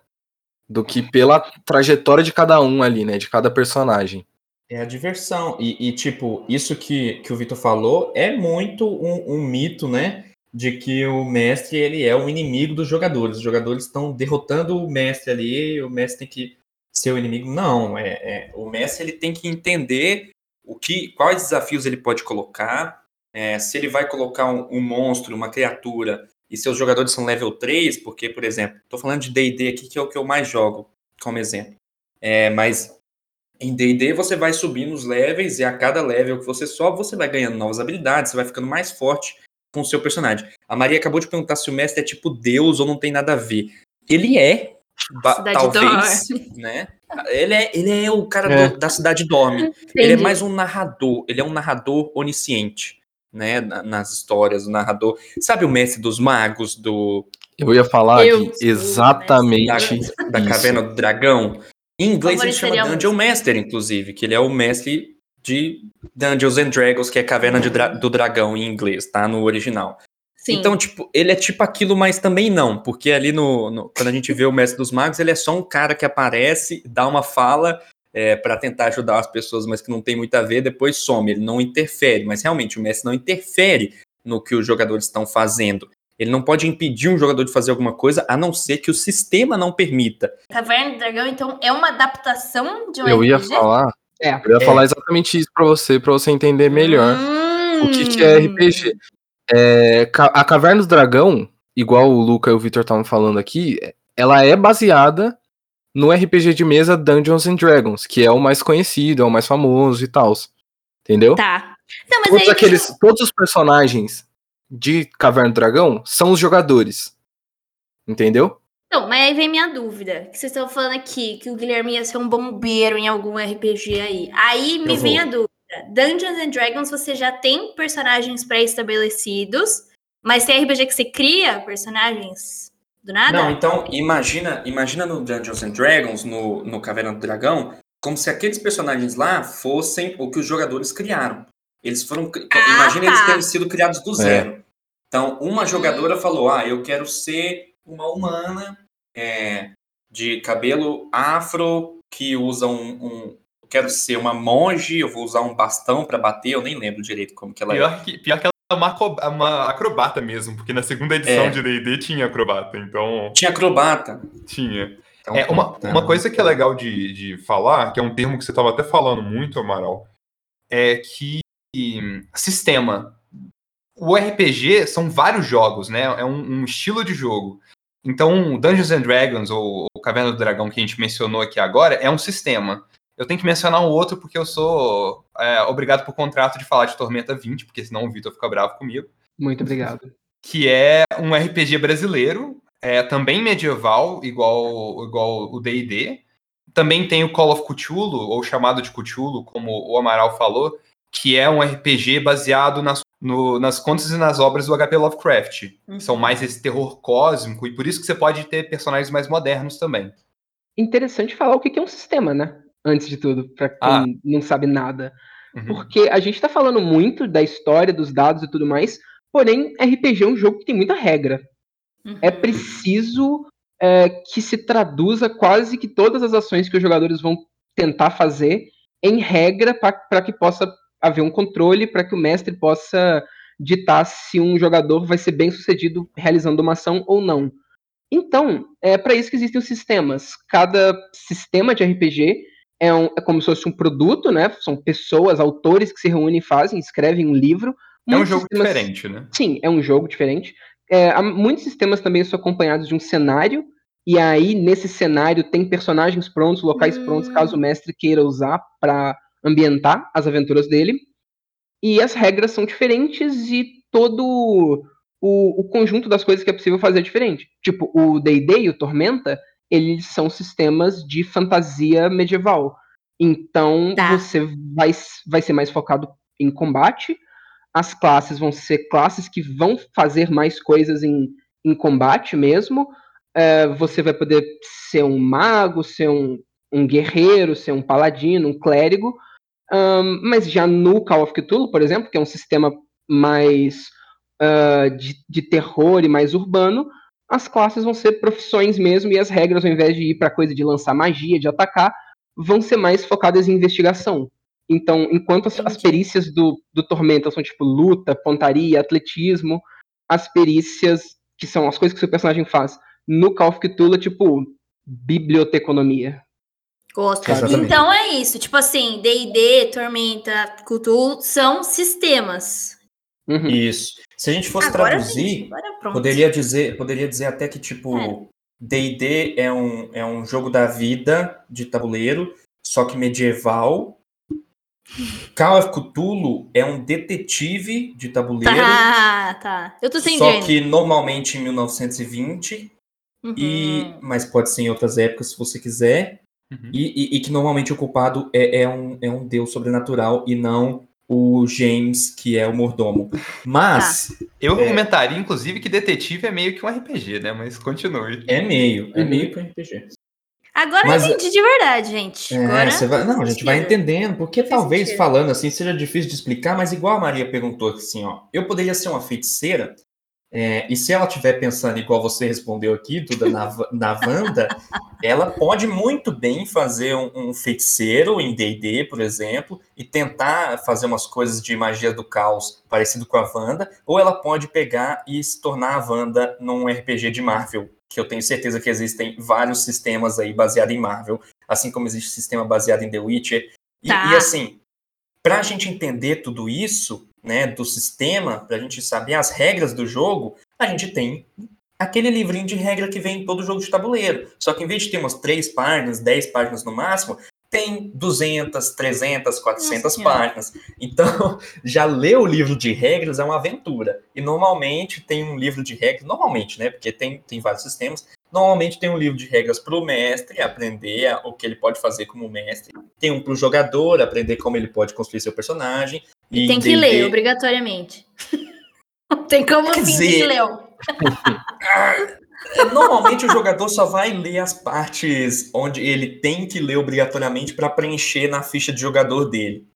Speaker 5: do que pela trajetória de cada um ali, né? De cada personagem.
Speaker 3: É a diversão. E, e, tipo, isso que, que o Vitor falou é muito um, um mito, né? De que o mestre ele é o inimigo dos jogadores. Os jogadores estão derrotando o mestre ali, o mestre tem que ser o inimigo. Não, é, é- o mestre ele tem que entender o que, quais desafios ele pode colocar. é, se ele vai colocar um, um monstro, uma criatura, e seus jogadores são level 3, porque, por exemplo, estou falando de D&D aqui, que é o que eu mais jogo, como exemplo. É, mas em D&D você vai subindo os levels e a cada level que você sobe, você vai ganhando novas habilidades, você vai ficando mais forte com o seu personagem. A Maria acabou de perguntar se o mestre é tipo Deus ou não tem nada a ver. ele é, talvez, né? Ele é, ele é o cara
Speaker 5: É.
Speaker 3: do- da cidade dorme. Ele é
Speaker 4: Entendi.
Speaker 3: mais um narrador, ele é um narrador onisciente, né? na- nas histórias, o narrador. Sabe o mestre dos magos do
Speaker 5: Eu ia falar
Speaker 4: Eu
Speaker 5: exatamente
Speaker 3: da, da caverna do dragão? Em inglês ele chama Dungeon Master, inclusive, que ele é o mestre de Dungeons and Dragons, que é caverna de dra- do dragão em inglês, tá? No original.
Speaker 4: Sim.
Speaker 3: Então, tipo, ele é tipo aquilo, mas também não, porque ali no, no- quando a gente vê o Mestre dos Magos, ele é só um cara que aparece, dá uma fala é, para tentar ajudar as pessoas, mas que não tem muito a ver, depois some, ele não interfere, mas realmente o Mestre não interfere no que os jogadores estão fazendo. Ele não pode impedir um jogador de fazer alguma coisa, a não ser que o sistema não permita.
Speaker 4: Caverna do Dragão, então, é uma adaptação de um
Speaker 5: Eu ia
Speaker 4: RPG?
Speaker 5: falar,
Speaker 7: É.
Speaker 5: eu ia falar exatamente isso pra você, pra você entender melhor.
Speaker 4: Hum.
Speaker 5: O que, que é RPG? É, a Caverna do Dragão, igual o Luca e o Victor estavam falando aqui, ela é baseada no RPG de mesa Dungeons and Dragons, que é o mais conhecido, é o mais famoso e tal. Entendeu?
Speaker 4: Tá. Não, mas
Speaker 5: todos
Speaker 4: aí
Speaker 5: aqueles, todos os personagens de Caverna do Dragão são os jogadores. Entendeu?
Speaker 4: Não, mas aí vem minha dúvida. Que vocês estão falando aqui que o Guilherme ia ser um bombeiro em algum RPG aí. Aí me vem a dúvida. Dungeons and Dragons você já tem personagens pré-estabelecidos, mas tem RPG que você cria personagens do nada?
Speaker 3: Não, então imagina, imagina no Dungeons and Dragons, no, no Caverna do Dragão, como se aqueles personagens lá fossem o que os jogadores criaram. Eles foram.
Speaker 4: Ah,
Speaker 3: imagina eles
Speaker 4: tá.
Speaker 3: terem sido criados do zero. Então, uma jogadora falou: Ah, eu quero ser uma humana é, de cabelo afro que usa um. um- quero ser uma monge, eu vou usar um bastão pra bater, eu nem lembro direito como que ela é.
Speaker 6: Pior que, pior que ela é uma, aco- uma acrobata mesmo, porque na segunda edição
Speaker 3: É.
Speaker 6: de D&D tinha acrobata, então
Speaker 3: Tinha acrobata.
Speaker 6: tinha.
Speaker 3: Então,
Speaker 6: É, uma, uma coisa que é legal de, de falar, que é um termo que você estava até falando muito, Amaral, é que hum, sistema. O RPG são vários jogos, né? É um, um estilo de jogo. Então, Dungeons and Dragons, ou, ou Caverna do Dragão, que a gente mencionou aqui agora, é um sistema. Eu tenho que mencionar um outro porque eu sou é, obrigado por contrato de falar de Tormenta 20, porque senão o Vitor fica bravo comigo
Speaker 7: Muito obrigado.
Speaker 6: que é um RPG brasileiro, é também medieval, igual, igual o D&D. Também tem o Call of Cthulhu, ou chamado de Cthulhu, como o Amaral falou, que é um RPG baseado nas, no- nas contas e nas obras do HP Lovecraft.
Speaker 4: Uhum.
Speaker 6: São mais esse terror cósmico, e por isso que você pode ter personagens mais modernos também.
Speaker 7: Interessante falar o que é um sistema, né? Antes de tudo, pra quem
Speaker 6: Ah.
Speaker 7: não sabe nada.
Speaker 6: Uhum.
Speaker 7: Porque a gente tá falando muito da história, dos dados e tudo mais, porém, RPG é um jogo que tem muita regra.
Speaker 4: Uhum.
Speaker 7: É preciso é, que se traduza quase que todas as ações que os jogadores vão tentar fazer em regra para que possa haver um controle, para que o mestre possa ditar se um jogador vai ser bem sucedido realizando uma ação ou não. Então, é para isso que existem os sistemas. Cada sistema de RPG é, um- é como se fosse um produto, né? São pessoas, autores que se reúnem e fazem, escrevem um livro.
Speaker 6: É um jogo
Speaker 7: sistemas-
Speaker 6: diferente, né?
Speaker 7: Sim, é um jogo diferente. É, há- muitos sistemas também são acompanhados de um cenário, e aí nesse cenário tem personagens prontos, locais
Speaker 4: Hum.
Speaker 7: prontos, caso o mestre queira usar para ambientar as aventuras dele. E as regras são diferentes e todo o, o conjunto das coisas que é possível fazer é diferente. Tipo, o D&D e o Tormenta, eles são sistemas de fantasia medieval. Então,
Speaker 4: Tá.
Speaker 7: você vai, vai ser mais focado em combate, as classes vão ser classes que vão fazer mais coisas em, em combate mesmo. É, você vai poder ser um mago, ser um, um guerreiro, ser um paladino, um clérigo. Ahn, mas já no Call of Cthulhu, por exemplo, que é um sistema mais ah, de, de terror e mais urbano, as classes vão ser profissões mesmo e as regras, ao invés de ir para coisa de lançar magia, de atacar, vão ser mais focadas em investigação. Então, enquanto as, as perícias do, do Tormenta são tipo luta, pontaria, atletismo, as perícias, que são as coisas que o seu personagem faz, no Call of Cthulhu é tipo biblioteconomia.
Speaker 4: Gosto.
Speaker 3: Exatamente.
Speaker 4: Então é isso. Tipo assim, D&D, Tormenta, Cthulhu são sistemas.
Speaker 7: Uhum.
Speaker 3: Isso. Se a gente fosse
Speaker 4: Agora,
Speaker 3: traduzir,
Speaker 4: gente, pronto.
Speaker 3: Poderia dizer, poderia dizer até que, tipo, D&D é um, é um jogo da vida de tabuleiro, só que medieval. Call of Cthulhu é um detetive de tabuleiro,
Speaker 4: Tá, tá. Eu tô sem
Speaker 3: só que normalmente em 1920.
Speaker 4: Uhum.
Speaker 3: E, mas pode ser em outras épocas, se você quiser.
Speaker 6: Uhum.
Speaker 3: E, e- e que normalmente o culpado é, é um, é um deus sobrenatural e não o James, que é o mordomo. Mas
Speaker 6: Eu
Speaker 3: É.
Speaker 6: argumentaria, inclusive, que detetive é meio que um RPG, né? Mas continue.
Speaker 3: é meio, é
Speaker 7: Uhum.
Speaker 3: meio que um RPG.
Speaker 4: Agora
Speaker 3: Mas-
Speaker 4: eu entendi de verdade, gente.
Speaker 3: É,
Speaker 4: Agora
Speaker 3: você vai- não, a gente vai entendendo, porque talvez
Speaker 4: sentido.
Speaker 3: falando assim seja difícil de explicar, mas igual a Maria perguntou assim, ó, eu poderia ser uma feiticeira, é, e se ela estiver pensando igual você respondeu aqui, Duda, na, na Wanda, ela pode muito bem fazer um, um feiticeiro em D&D, por exemplo, e tentar fazer umas coisas de magia do caos parecido com a Wanda, ou ela pode pegar e se tornar a Wanda num RPG de Marvel, que eu tenho certeza que existem vários sistemas aí baseados em Marvel, assim como existe sistema baseado em The Witcher. E,
Speaker 4: Tá.
Speaker 3: e, assim, para a gente entender tudo isso, né, do sistema, para a gente saber as regras do jogo, a gente tem aquele livrinho de regra que vem em todo jogo de tabuleiro. Só que em vez de ter umas três páginas, 10 páginas no máximo, tem 200, 300, 400
Speaker 4: Nossa
Speaker 3: páginas. Então, já ler o livro de regras é uma aventura. E normalmente tem um livro de regras, normalmente, né? Porque tem, tem vários sistemas. Normalmente tem um livro de regras para o mestre aprender o que ele pode fazer como mestre. Tem um para o jogador aprender como ele pode construir seu personagem.
Speaker 4: E tem que ler, obrigatoriamente. Não tem como
Speaker 3: Quer
Speaker 4: fingir
Speaker 3: dizer-
Speaker 4: que leu.
Speaker 3: Normalmente o jogador só vai ler as partes onde ele tem que ler obrigatoriamente para preencher na ficha de jogador dele.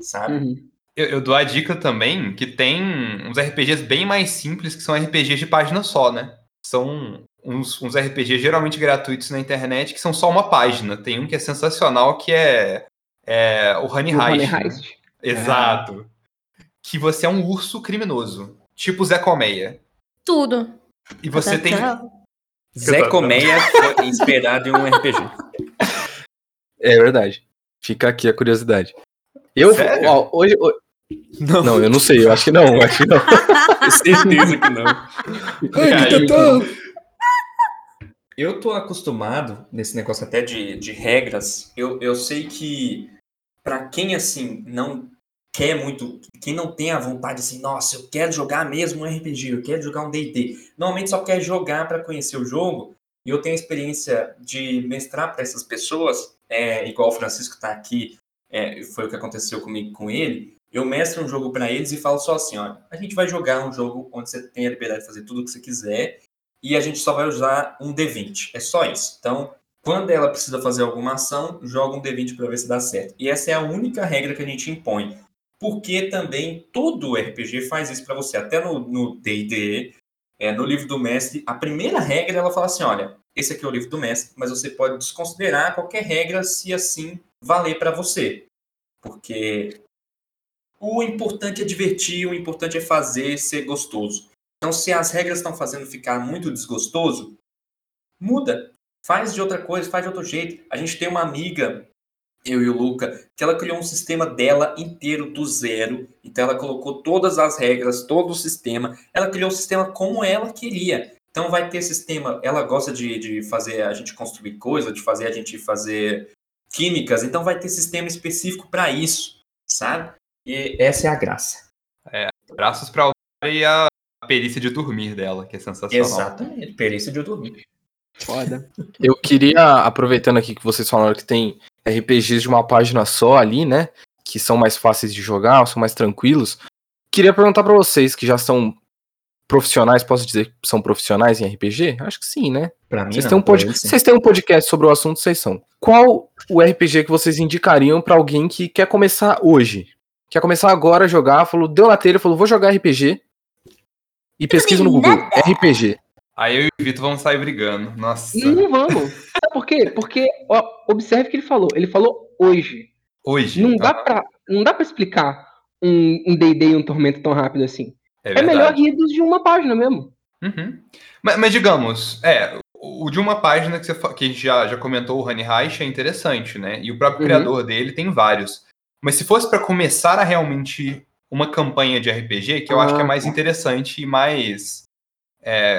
Speaker 3: Sabe?
Speaker 7: Uhum.
Speaker 6: Eu, eu dou a dica também que tem uns RPGs bem mais simples que são RPGs de página só, né? São uns, uns RPGs geralmente gratuitos na internet que são só uma página. Tem um que é sensacional que é, é o Honey
Speaker 7: O Honey
Speaker 6: Heist. né?
Speaker 7: Heist.
Speaker 6: Exato. Que você é um urso criminoso. Tipo Zé Colmeia.
Speaker 4: Tudo.
Speaker 6: E você tem.
Speaker 3: Zé. Colmeia foi inspirado em um RPG.
Speaker 5: É verdade. Fica aqui a curiosidade. Eu,
Speaker 6: Sério?
Speaker 5: ó, hoje, ho-
Speaker 3: Não,
Speaker 5: não, eu não sei, eu acho que não, eu acho que não.
Speaker 3: tenho certeza que não.
Speaker 6: Cara,
Speaker 3: Eu tô acostumado nesse negócio até de, de regras. Eu, eu sei que pra quem assim não quer muito, quem não tem a vontade assim, nossa, eu quero jogar mesmo um RPG, eu quero jogar um D&D. Normalmente só quer jogar pra conhecer o jogo. E eu tenho a experiência de mestrar pra essas pessoas, é, igual o Francisco tá aqui, é, foi o que aconteceu comigo com ele. Eu mestro um jogo pra eles e falo só assim, ó, a gente vai jogar um jogo onde você tem a liberdade de fazer tudo o que você quiser e a gente só vai usar um D20. É só isso. Então, quando ela precisa fazer alguma ação, joga um D20 para ver se dá certo. E essa é a única regra que a gente impõe. Porque também todo RPG faz isso para você. Até no D&D, é, no livro do mestre, a primeira regra ela fala assim, olha, esse aqui é o livro do mestre, mas você pode desconsiderar qualquer regra se assim valer para você. Porque o importante é divertir, o importante é fazer ser gostoso. Então, se as regras estão fazendo ficar muito desgostoso, muda. Faz de outra coisa, faz de outro jeito. A gente tem uma amiga, eu e o Luca, que ela criou um sistema dela inteiro do zero. Então, ela colocou todas as regras, todo o sistema. Ela criou o sistema como ela queria. Então, vai ter sistema. Ela gosta de, de fazer a gente construir coisa, de fazer a gente fazer químicas. Então, vai ter sistema específico para isso, sabe? E essa é a graça.
Speaker 6: Braços pra Aurora e a perícia de dormir dela, que é sensacional.
Speaker 3: Exatamente. Perícia de dormir.
Speaker 7: Foda.
Speaker 5: Eu queria, aproveitando aqui que vocês falaram que tem RPGs de uma página só ali, né? Que são mais fáceis de jogar, são mais tranquilos. Queria perguntar pra vocês que já são profissionais, posso dizer que são profissionais em RPG? Acho que sim, né?
Speaker 3: Pra mim,
Speaker 5: Vocês
Speaker 3: não,
Speaker 5: têm, um
Speaker 3: pra
Speaker 5: pod...
Speaker 3: ele, sim.
Speaker 5: vocês têm um podcast sobre o assunto, vocês são. Qual o RPG que vocês indicariam pra alguém que quer começar hoje? Quer começar agora a jogar, falou, deu na telha, falou, vou jogar RPG. E pesquisa no Google, RPG.
Speaker 6: Aí eu e o Vitor vamos sair brigando. Nossa.
Speaker 7: Não vamos. Sabe por quê? Porque, ó, observe o que ele falou. Ele falou hoje.
Speaker 6: Hoje.
Speaker 7: Não
Speaker 6: tá?
Speaker 7: dá pra, não dá pra explicar um um D&D e um Tormento tão rápido assim. É,
Speaker 6: verdade.
Speaker 7: melhor rir dos de uma página mesmo.
Speaker 6: Uhum. Mas, mas digamos, é, o de uma página que, você, que a gente já, já comentou, o Honey Heist, é interessante, né? E o próprio
Speaker 7: Uhum.
Speaker 6: criador dele tem vários. Mas se fosse pra começar a realmente uma campanha de RPG, que eu acho que é
Speaker 7: Ah,
Speaker 6: mais
Speaker 7: tá.
Speaker 6: interessante e mais. é,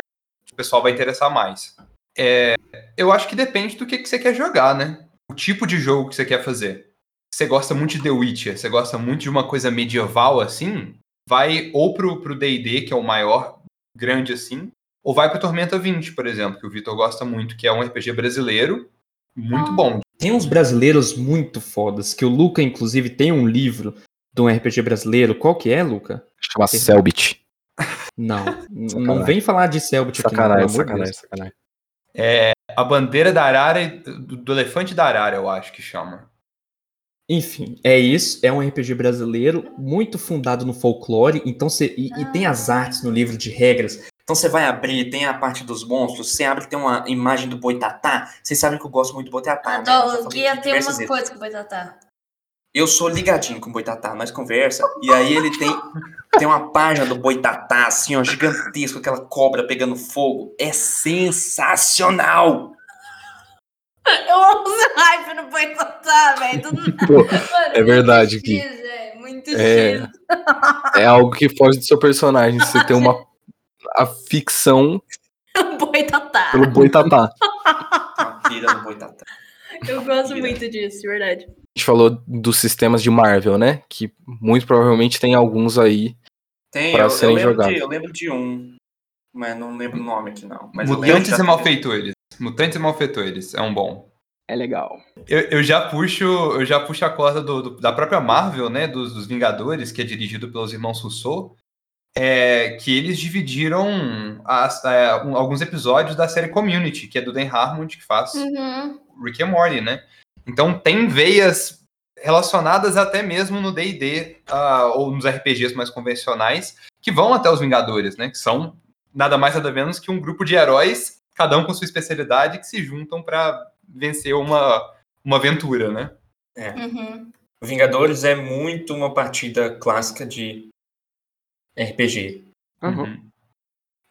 Speaker 6: o pessoal vai interessar mais. É, eu acho que depende do que, que você quer jogar, né? O tipo de jogo que você quer fazer. Você gosta muito de The Witcher, você gosta muito de uma coisa medieval assim, vai ou pro pro D&D, que é o maior, grande assim, ou vai para Tormenta 20, por exemplo, que o Vitor gosta muito, que é um RPG brasileiro muito
Speaker 4: Ah.
Speaker 6: bom.
Speaker 3: Tem uns brasileiros muito fodas, que o Luca, inclusive, tem um livro de um RPG brasileiro. Qual que é, Luca?
Speaker 5: Chama Selbit.
Speaker 3: Não, não vem falar de Selbit aqui, não,
Speaker 5: Sacanagem,
Speaker 3: pelo amor de
Speaker 5: sacanagem,
Speaker 3: Deus.
Speaker 5: sacanagem.
Speaker 6: A bandeira da arara, do, do elefante da arara, eu acho que chama.
Speaker 3: Enfim, é isso. É um RPG brasileiro muito fundado no folclore. Então você e, e tem as artes no livro de regras. Então você vai abrir, tem a parte dos monstros. Você abre, tem uma imagem do boitatá. Vocês sabem que eu gosto muito do boitatá. né? Eu
Speaker 4: Adoro,
Speaker 3: falei
Speaker 4: o Guia tem
Speaker 3: diversas
Speaker 4: uma
Speaker 3: vezes.
Speaker 4: coisa com o Boitatá.
Speaker 3: Eu sou ligadinho com o boitatá, nós conversa. E aí ele tem tem uma página do boitatá assim, ó, gigantesco, aquela cobra pegando fogo. É sensacional.
Speaker 4: Eu amo o hype no Boitatá, velho. Mano,
Speaker 5: é verdade.
Speaker 4: X, é, muito
Speaker 5: É. É algo que foge do seu personagem. Você tem uma a ficção
Speaker 4: Boitatá.
Speaker 5: pelo boitatá.
Speaker 3: A pira do boitatá.
Speaker 4: Eu gosto muito disso, de verdade.
Speaker 5: A gente falou dos sistemas de Marvel, né? Que muito provavelmente tem alguns aí.
Speaker 3: Tem,
Speaker 5: Pra
Speaker 3: eu, eu,
Speaker 5: serem
Speaker 3: lembro
Speaker 5: jogados.
Speaker 3: de, eu lembro de um, mas não lembro o nome aqui não. Eu
Speaker 6: Mutantes e Malfeitores. Mutantes e Malfeitores é um bom.
Speaker 7: É legal.
Speaker 6: Eu, eu já puxo, eu já puxo a corda do- do- da própria Marvel, né, dos, dos Vingadores, que é dirigido pelos irmãos Rousseau, é, que eles dividiram as- é, um- alguns episódios da série Community, que é do Dan Harmon, que faz
Speaker 4: Uhum.
Speaker 6: Rick and Morty, né? Então tem veias relacionadas até mesmo no D&D ah, ou nos RPGs mais convencionais que vão até os Vingadores, né? Que são nada mais nada menos que um grupo de heróis, cada um com sua especialidade, que se juntam para vencer uma, uma aventura, né?
Speaker 4: Uhum.
Speaker 3: Vingadores é muito uma partida clássica de RPG.
Speaker 6: Uhum.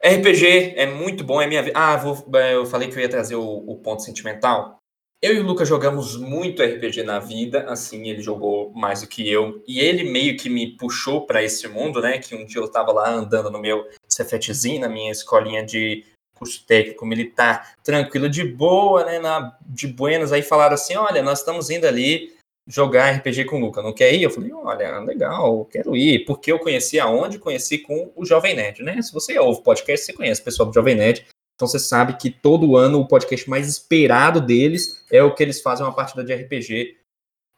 Speaker 3: RPG é muito bom, é minha vida. Ah, vou, eu falei que eu ia trazer o, o ponto sentimental. Eu e o Lucas jogamos muito RPG na vida, assim, ele jogou mais do que eu. E ele meio que me puxou para esse mundo, né? Que um dia eu tava lá andando no meu Cefetezinho, na minha escolinha de curso técnico militar, tranquilo, de boa, né? Na, de buenas. Aí falaram assim: olha, nós estamos indo ali jogar RPG com o Luca, não quer ir? Eu falei, olha, legal, quero ir, porque eu conheci aonde? Conheci com o Jovem Nerd, né? Se você ouve podcast, você conhece o pessoal do Jovem Nerd, então você sabe que todo ano o podcast mais esperado deles é o que eles fazem uma partida de RPG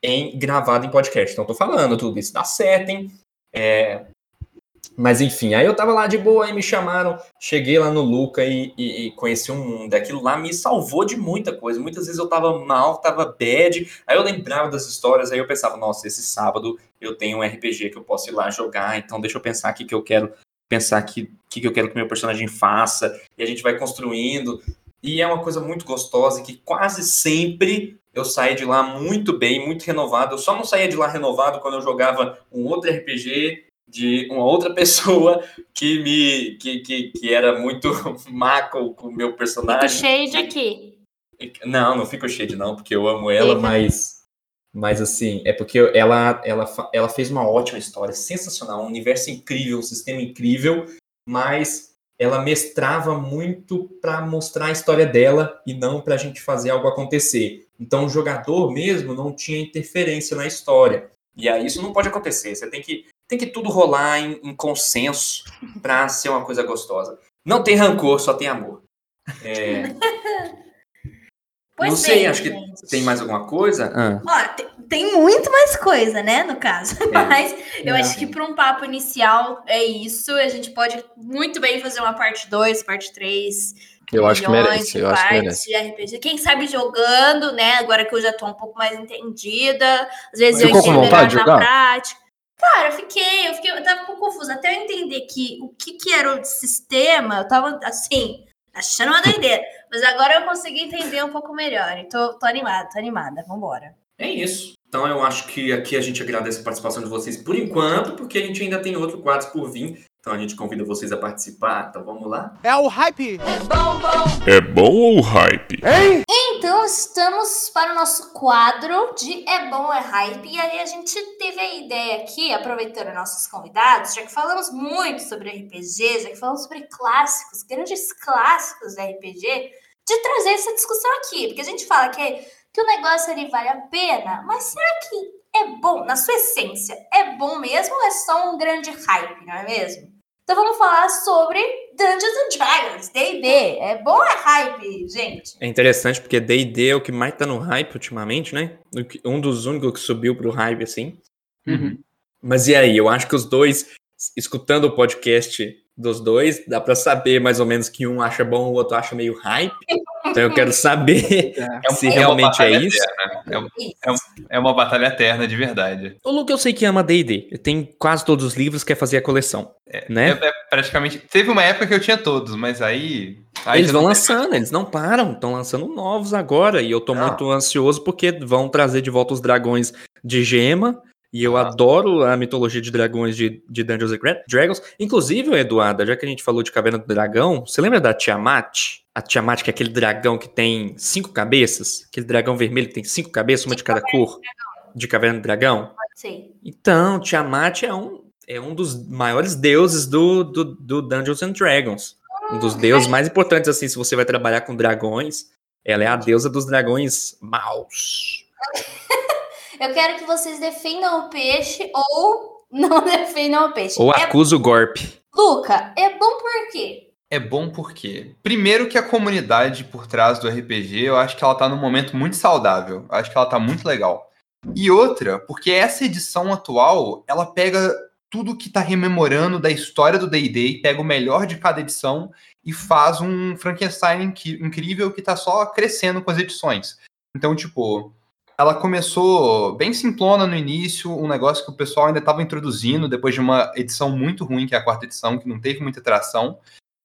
Speaker 3: em gravado em podcast. Então tô falando tudo isso dá certo, hein? É, Mas enfim, aí eu tava lá de boa, aí me chamaram, cheguei lá no Luca e, e- e conheci um mundo. Aquilo lá me salvou de muita coisa. Muitas vezes eu tava mal, tava bad, aí eu lembrava das histórias, aí eu pensava, nossa, esse sábado eu tenho um RPG que eu posso ir lá jogar, então deixa eu pensar aqui que eu quero, pensar aqui que, que eu quero que meu personagem faça, e a gente vai construindo. E é uma coisa muito gostosa que quase sempre eu saí de lá muito bem, muito renovado. Eu só não saía de lá renovado quando eu jogava um outro RPG de uma outra pessoa que me que, que, que era muito má com o meu personagem.
Speaker 4: shade aqui.
Speaker 3: Não, não fico shade não, porque eu amo ela,
Speaker 4: Fica.
Speaker 3: mas mas assim, é porque ela ela ela fez uma ótima história, sensacional, um universo incrível, um sistema incrível, mas ela mestrava muito para mostrar a história dela e não para a gente fazer algo acontecer. Então o jogador mesmo não tinha interferência na história. E aí isso não pode acontecer. Você tem que tem que tudo rolar em, em consenso para ser uma coisa gostosa. Não tem rancor, só tem amor. É,
Speaker 4: Pois
Speaker 3: não sei,
Speaker 4: bem,
Speaker 3: acho que
Speaker 4: gente.
Speaker 3: tem mais alguma coisa? Ah,
Speaker 4: Ó, tem, tem muito mais coisa, né, no caso. Mas eu
Speaker 3: É.
Speaker 4: acho que para um papo inicial é isso. A gente pode muito bem fazer uma parte 2, parte 3.
Speaker 5: Eu acho que merece,
Speaker 4: de
Speaker 5: eu acho que merece.
Speaker 4: de RPG. Quem sabe jogando, né? Agora que eu já tô um pouco mais entendida. Às vezes
Speaker 5: Ficou
Speaker 4: eu entendo melhor na
Speaker 5: jogar?
Speaker 4: prática. Cara, eu fiquei, eu fiquei, eu tava um pouco confusa. Até eu entender que o que, que era o sistema, eu tava assim, achando uma doideira. Mas agora eu consegui entender um pouco melhor. E tô, tô animada, tô animada. Vambora.
Speaker 3: é isso. Então eu acho que aqui a gente agradece a participação de vocês por enquanto, porque a gente ainda tem outro quadro por vir. Então a gente convida vocês a participar. Então vamos lá.
Speaker 8: É o hype.
Speaker 1: É bom ou hype?
Speaker 4: Então, estamos para o nosso quadro de É Bom é Hype. E aí a gente teve a ideia aqui, aproveitando nossos convidados, já que falamos muito sobre RPG, já que falamos sobre clássicos, grandes clássicos da RPG, de trazer essa discussão aqui. Porque a gente fala que, que o negócio ali vale a pena, mas será que é bom, na sua essência, é bom mesmo ou é só um grande hype, não é mesmo? Então vamos falar sobre Dungeons and Dragons, D&D. É bom é hype, gente.
Speaker 3: É interessante porque D&D é o que mais tá no hype ultimamente, né? Um dos únicos que subiu pro hype, assim.
Speaker 7: Uhum.
Speaker 3: Mas e aí? Eu acho que os dois, escutando o podcast dos dois, dá pra saber mais ou menos que um acha bom, o outro acha meio hype. Então eu quero saber
Speaker 7: É.
Speaker 6: É
Speaker 3: se
Speaker 6: é uma
Speaker 3: realmente é
Speaker 6: batalha
Speaker 3: isso.
Speaker 6: eterna. É, um-
Speaker 4: Isso.
Speaker 6: é uma batalha eterna de verdade.
Speaker 3: O Luke eu sei que ama D&D. Tem quase todos os livros, quer fazer a coleção, né?
Speaker 6: É, é praticamente. Teve uma época que eu tinha todos, mas aí. aí
Speaker 3: eles vão lançando, eles não param, estão lançando novos agora. E eu tô
Speaker 6: Não.
Speaker 3: muito ansioso porque vão trazer de volta os dragões de gema. E eu
Speaker 6: Ah.
Speaker 3: adoro a mitologia de dragões de, de Dungeons and Dragons. Inclusive, Eduarda, já que a gente falou de Caverna do Dragão, você lembra da Tiamat? A Tiamat, que é aquele dragão que tem cinco cabeças? Aquele dragão vermelho que tem cinco cabeças, uma de cada cor? De Caverna do Dragão?
Speaker 4: Pode ser.
Speaker 3: Então, Tiamat é um, é um dos maiores deuses do, do, do Dungeons and Dragons. Um dos deuses mais importantes, assim, se você vai trabalhar com dragões. Ela é a deusa dos dragões maus.
Speaker 4: Eu quero que vocês defendam o peixe ou não defendam o peixe.
Speaker 3: Ou
Speaker 4: É-
Speaker 3: acusa o golpe.
Speaker 4: Luca, é bom por quê?
Speaker 6: É bom porque, primeiro que a comunidade por trás do RPG, eu acho que ela tá num momento muito saudável. Eu acho que ela tá muito legal. E outra, porque essa edição atual, ela pega tudo que tá rememorando da história do D&D, pega o melhor de cada edição e faz um Frankenstein incrível que tá só crescendo com as edições. Então, tipo, ela começou bem simplona no início, um negócio que o pessoal ainda estava introduzindo depois de uma edição muito ruim, que é a quarta edição, que não teve muita tração.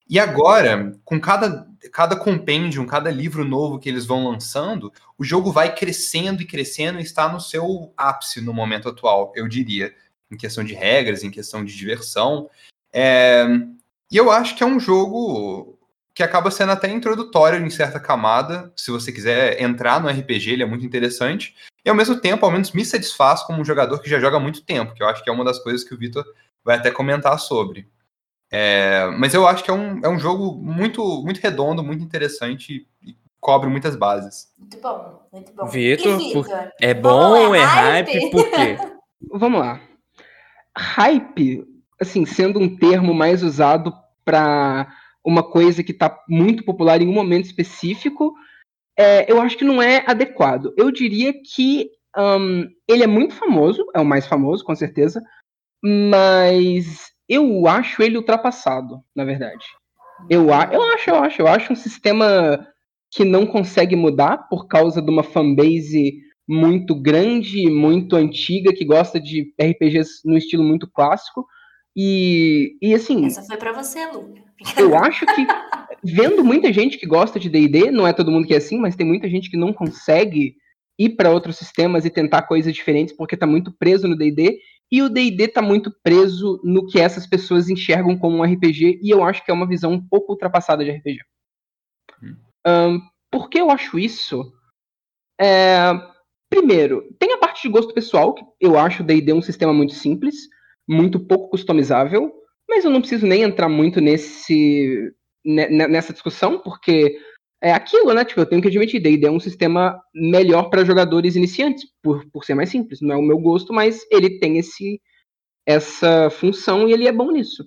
Speaker 6: E agora, com cada, cada compêndio, cada livro novo que eles vão lançando, o jogo vai crescendo e crescendo e está no seu ápice no momento atual, eu diria. Em questão de regras, em questão de diversão. É, E eu acho que é um jogo que acaba sendo até introdutório em certa camada. Se você quiser entrar no RPG, ele é muito interessante. E ao mesmo tempo, ao menos me satisfaz como um jogador que já joga há muito tempo, que eu acho que é uma das coisas que o Vitor vai até comentar sobre. É, mas eu acho que é um, é um jogo muito, muito redondo, muito interessante e cobre muitas bases.
Speaker 4: Muito bom, muito bom.
Speaker 3: Vitor, por-? É
Speaker 4: Bom, é
Speaker 3: é
Speaker 4: hype?
Speaker 3: hype? Por quê?
Speaker 7: Vamos lá. Hype, assim, sendo um termo mais usado para uma coisa que está muito popular em um momento específico, é, eu acho que não é adequado. Eu diria que hum, ele é muito famoso, é o mais famoso, com certeza, mas eu acho ele ultrapassado, na verdade. Eu, eu acho, eu acho, eu acho um sistema que não consegue mudar por causa de uma fanbase muito grande, muito antiga, que gosta de RPGs no estilo muito clássico. E, e assim,
Speaker 4: Essa foi pra você, Luca.
Speaker 7: Eu acho que vendo muita gente que gosta de D&D, não é todo mundo que é assim, mas tem muita gente que não consegue ir para outros sistemas e tentar coisas diferentes porque tá muito preso no D&D, e o D&D tá muito preso no que essas pessoas enxergam como um RPG, e eu acho que é uma visão um pouco ultrapassada de RPG.
Speaker 6: Hum.
Speaker 7: Ahn, por que eu acho isso? É, primeiro, tem a parte de gosto pessoal, que eu acho o D&D um sistema muito simples, muito pouco customizável, mas eu não preciso nem entrar muito nesse ne- ne- nessa discussão, porque é aquilo, né? Tipo, eu tenho que admitir, D&D é um sistema melhor para jogadores iniciantes, por, por ser mais simples. Não é o meu gosto, mas ele tem esse essa função e ele é bom nisso.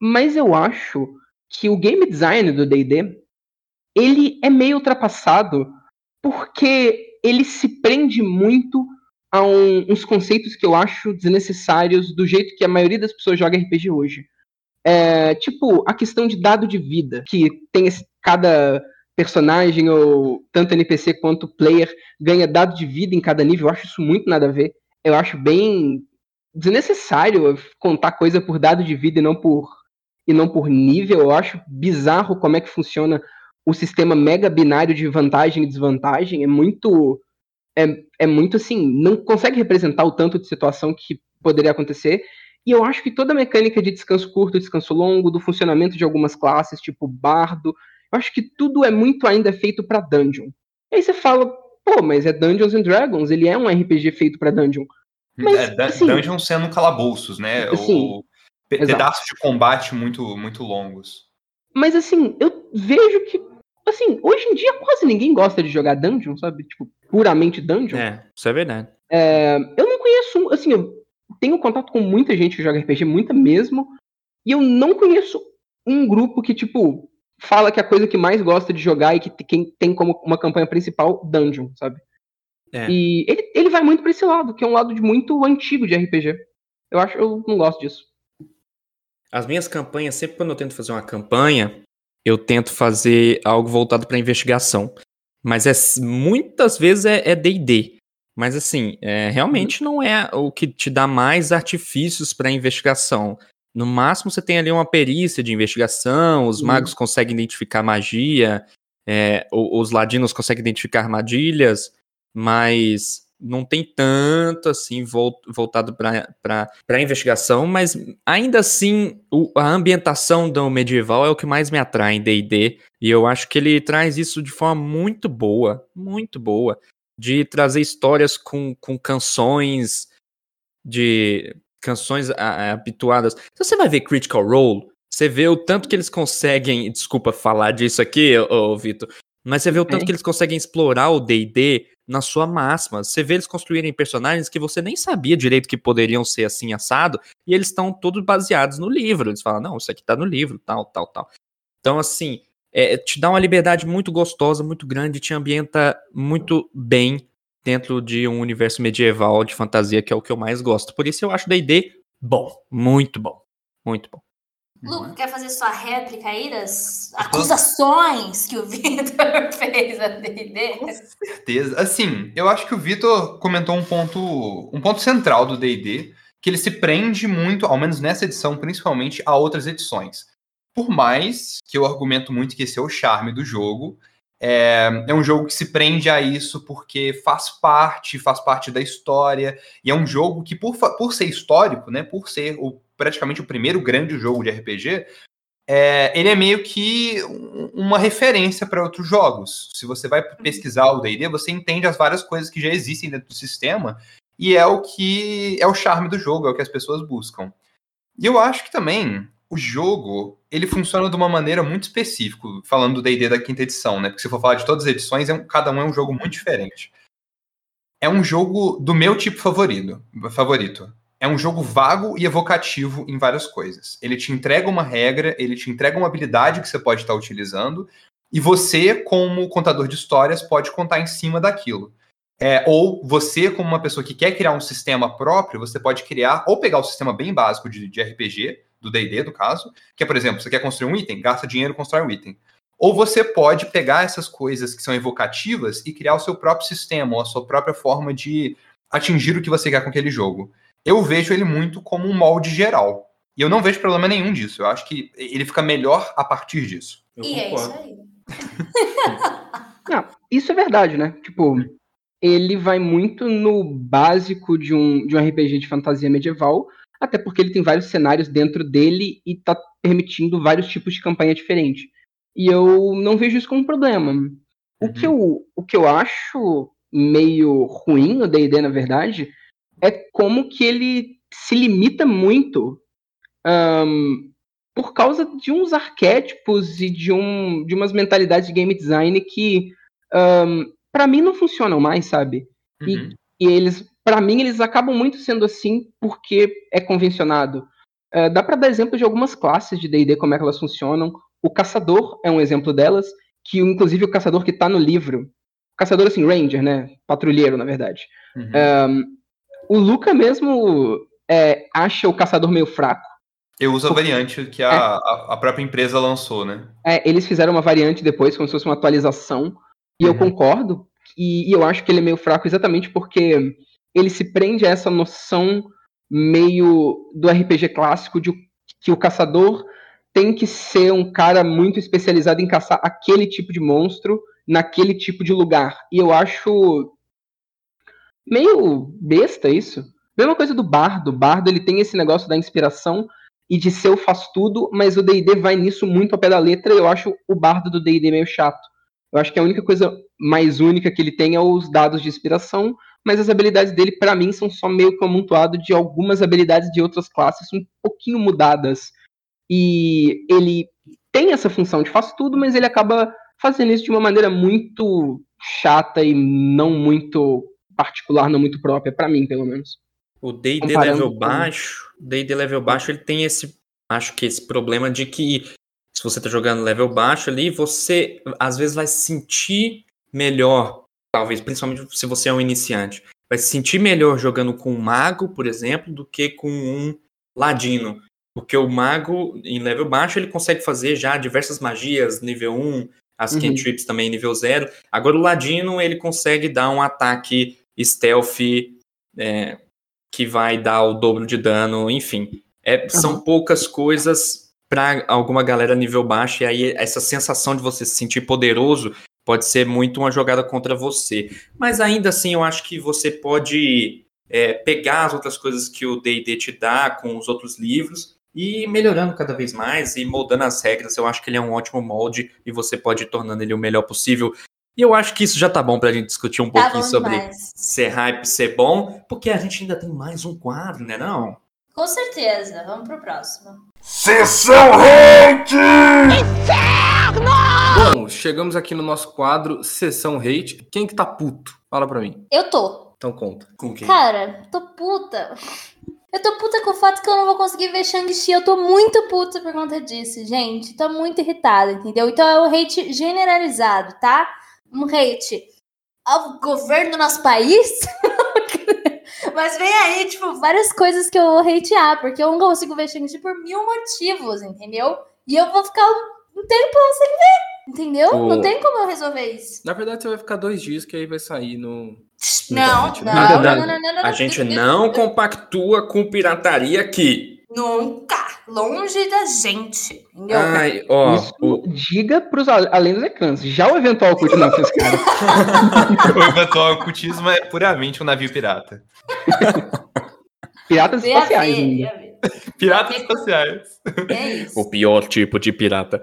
Speaker 7: Mas eu acho que o game design do D&D ele é meio ultrapassado porque ele se prende muito a um- uns conceitos que eu acho desnecessários do jeito que a maioria das pessoas joga RPG hoje. É, tipo, a questão de dado de vida, que tem esse- cada personagem ou tanto NPC quanto player ganha dado de vida em cada nível, eu acho isso muito nada a ver. Eu acho bem desnecessário contar coisa por dado de vida e não por e não por nível. Eu acho bizarro como é que funciona o sistema mega binário de vantagem e desvantagem. É muito é, é muito assim, não consegue representar o tanto de situação que poderia acontecer. E eu acho que toda a mecânica de descanso curto, descanso longo, do funcionamento de algumas classes, tipo bardo, eu acho que tudo é muito ainda feito para dungeon. E aí você fala, pô, mas é Dungeons and Dragons, ele é um RPG feito para dungeon. Mas,
Speaker 6: é,
Speaker 7: assim-
Speaker 6: dungeon sendo calabouços, né?
Speaker 7: Assim,
Speaker 6: Ou pe-
Speaker 7: exato.
Speaker 6: pedaços de combate muito, muito longos.
Speaker 7: Mas assim, eu vejo que assim, hoje em dia quase ninguém gosta de jogar dungeon, sabe? Tipo, puramente dungeon.
Speaker 3: É, isso é verdade.
Speaker 7: É, eu não conheço, assim, eu tenho contato com muita gente que joga RPG, muita mesmo, e eu não conheço um grupo que, tipo, fala que a coisa que mais gosta de jogar e que quem tem como uma campanha principal Dungeon, sabe?
Speaker 3: É.
Speaker 7: E ele, ele vai muito pra esse lado, que é um lado de muito antigo de RPG. Eu acho, eu não gosto disso.
Speaker 3: As minhas campanhas, sempre quando eu tento fazer uma campanha, eu tento fazer algo voltado para investigação. Mas é muitas vezes é é D&D. Mas assim, é, realmente não é o que te dá mais artifícios para investigação. No máximo você tem ali uma perícia de investigação, os
Speaker 7: Uhum.
Speaker 3: magos conseguem identificar magia, é, os ladinos conseguem identificar armadilhas, mas não tem tanto assim vol- voltado para investigação, mas ainda assim o- a ambientação do medieval é o que mais me atrai em D&D, e eu acho que ele traz isso de forma muito boa, muito boa, de trazer histórias com, com canções de canções ah, ah, habituadas. Se você vai ver Critical Role, você vê o tanto que eles conseguem, desculpa falar disso aqui, ô, ô, Vitor, mas você vê o tanto
Speaker 7: bem.
Speaker 3: que eles conseguem explorar o D&D na sua máxima. Você vê eles construírem personagens que você nem sabia direito que poderiam ser assim assado, e eles estão todos baseados no livro. Eles falam, não, isso aqui tá no livro, tal, tal, tal. Então, assim, é, te dá uma liberdade muito gostosa, muito grande, te ambienta muito bem dentro de um universo medieval de fantasia, que é o que eu mais gosto. Por isso eu acho D&D bom, muito bom, muito bom.
Speaker 4: Luca, quer fazer sua réplica aí das acusações que o Victor fez a D&D?
Speaker 6: certeza. Assim, eu acho que o Vitor comentou um ponto, um ponto central do D&D, que ele se prende muito, ao menos nessa edição, principalmente, a outras edições. Por mais que eu argumento muito que esse é o charme do jogo, é, é um jogo que se prende a isso porque faz parte, faz parte da história, e é um jogo que, por, por ser histórico, né, por ser o, praticamente o primeiro grande jogo de RPG, é, ele é meio que um- uma referência para outros jogos. Se você vai pesquisar o D&D, você entende as várias coisas que já existem dentro do sistema e é o que é o charme do jogo, é o que as pessoas buscam. E eu acho que também o jogo ele funciona de uma maneira muito específica, falando do D&D da quinta edição, né? Porque se for falar de todas as edições, é um- cada um é um jogo muito diferente. É um jogo do meu tipo favorito, favorito. É um jogo vago e evocativo em várias coisas. Ele te entrega uma regra, ele te entrega uma habilidade que você pode estar utilizando, e você, como contador de histórias, pode contar em cima daquilo. É, ou você, como uma pessoa que quer criar um sistema próprio, você pode criar, ou pegar o sistema bem básico de, de RPG, do D&D, do caso, que é, por exemplo, você quer construir um item, gasta dinheiro e constrói um item. Ou você pode pegar essas coisas que são evocativas e criar o seu próprio sistema, ou a sua própria forma de atingir o que você quer com aquele jogo. Eu vejo ele muito como um molde geral. E eu não vejo problema nenhum disso. Eu acho que ele fica melhor a partir disso.
Speaker 3: Eu
Speaker 4: E é isso
Speaker 3: concordo.
Speaker 4: aí.
Speaker 7: Não, isso é verdade, né? Tipo, ele vai muito no básico de um, de um RPG de fantasia medieval, até porque ele tem vários cenários dentro dele e tá permitindo vários tipos de campanha diferentes. E eu não vejo isso como um problema. O,
Speaker 6: Uhum.
Speaker 7: que eu, o que eu acho meio ruim no D&D, na verdade, é como que ele se limita muito ahn, por causa de uns arquétipos e de, um, de umas mentalidades de game design que para mim não funcionam mais, sabe? E,
Speaker 6: Uhum.
Speaker 7: e eles, para mim, eles acabam muito sendo assim porque é convencionado. Eh, dá para dar exemplo de algumas classes de D&D como é que elas funcionam. O caçador é um exemplo delas, que inclusive o caçador que tá no livro, caçador assim, ranger, né? Patrulheiro, na verdade.
Speaker 6: Uhum.
Speaker 7: Ahn, o Luca mesmo é, acha o caçador meio fraco.
Speaker 6: Eu uso a variante que a, a- a própria empresa lançou, né?
Speaker 7: É, eles fizeram uma variante depois, como se fosse uma atualização, e eu
Speaker 6: Uhum.
Speaker 7: concordo, e, e eu acho que ele é meio fraco exatamente porque ele se prende a essa noção meio do RPG clássico de que o caçador tem que ser um cara muito especializado em caçar aquele tipo de monstro naquele tipo de lugar. E eu acho meio besta isso. Mesma coisa do bardo. O bardo ele tem esse negócio da inspiração e de ser o faz tudo, mas o D&D vai nisso muito ao pé da letra e eu acho o bardo do D&D meio chato. Eu acho que a única coisa mais única que ele tem é os dados de inspiração, mas as habilidades dele, pra mim, são só meio que um amontoado de algumas habilidades de outras classes um pouquinho mudadas. E ele tem essa função de faz tudo, mas ele acaba fazendo isso de uma maneira muito chata e não muito particular, não muito própria, pra mim, pelo menos.
Speaker 3: O D&D level baixo, D&D level baixo, ele tem esse, acho que esse problema de que se você tá jogando level baixo ali, você às vezes vai se sentir melhor, talvez, principalmente se você é um iniciante, vai se sentir melhor jogando com um mago, por exemplo, do que com um ladino. Porque o mago, em level baixo, ele consegue fazer já diversas magias, nível 1, as
Speaker 7: Uhum.
Speaker 3: cantrips também nível 0. Agora o ladino, ele consegue dar um ataque stealth é, que vai dar o dobro de dano, enfim. É, São poucas coisas para alguma galera nível baixo, e aí essa sensação de você se sentir poderoso pode ser muito uma jogada contra você. Mas ainda assim, eu acho que você pode é, pegar as outras coisas que o D&D te dá com os outros livros e ir melhorando cada vez mais e moldando as regras. Eu acho que ele é um ótimo molde e você pode ir tornando ele o melhor possível. E eu acho que isso já tá bom pra gente discutir um
Speaker 4: Tá
Speaker 3: pouquinho sobre
Speaker 4: demais.
Speaker 3: ser hype, ser bom, porque a gente ainda tem mais um quadro, né não?
Speaker 4: Com certeza. Vamos pro próximo.
Speaker 1: Sessão Hate!
Speaker 5: Bom, chegamos aqui no nosso quadro Sessão Hate. Quem que tá puto? Fala pra mim.
Speaker 4: Eu tô.
Speaker 5: Então conta.
Speaker 3: Com quem?
Speaker 4: Cara, tô puta. Eu tô puta com o fato que eu não vou conseguir ver Shang-Chi. Eu tô muito puta por conta disso, gente. Tô muito irritada, entendeu? Então é um hate generalizado, tá? Um hate ao governo do nosso país. Mas vem aí, tipo, várias coisas que eu vou hatear, porque eu não consigo ver Shang-Chi por mil motivos, entendeu? E eu vou ficar um tempo sem ver, entendeu?
Speaker 3: O-
Speaker 4: Não tem como eu resolver isso.
Speaker 5: Na verdade, você vai ficar dois dias que aí vai sair no.
Speaker 4: Não,
Speaker 5: gente,
Speaker 4: não, não, não, não, não, não,
Speaker 3: A gente não compactua com pirataria aqui.
Speaker 4: Nunca. Longe da gente. Entendeu?
Speaker 3: Ai, ó,
Speaker 7: Isso
Speaker 3: o-
Speaker 7: diga pros além dos ecrãs. Já o eventual não cara.
Speaker 6: o eventual ocultismo é puramente um navio pirata.
Speaker 7: Piratas espaciais
Speaker 4: ver, ver.
Speaker 6: Piratas espaciais.
Speaker 4: É isso.
Speaker 3: o pior tipo de pirata.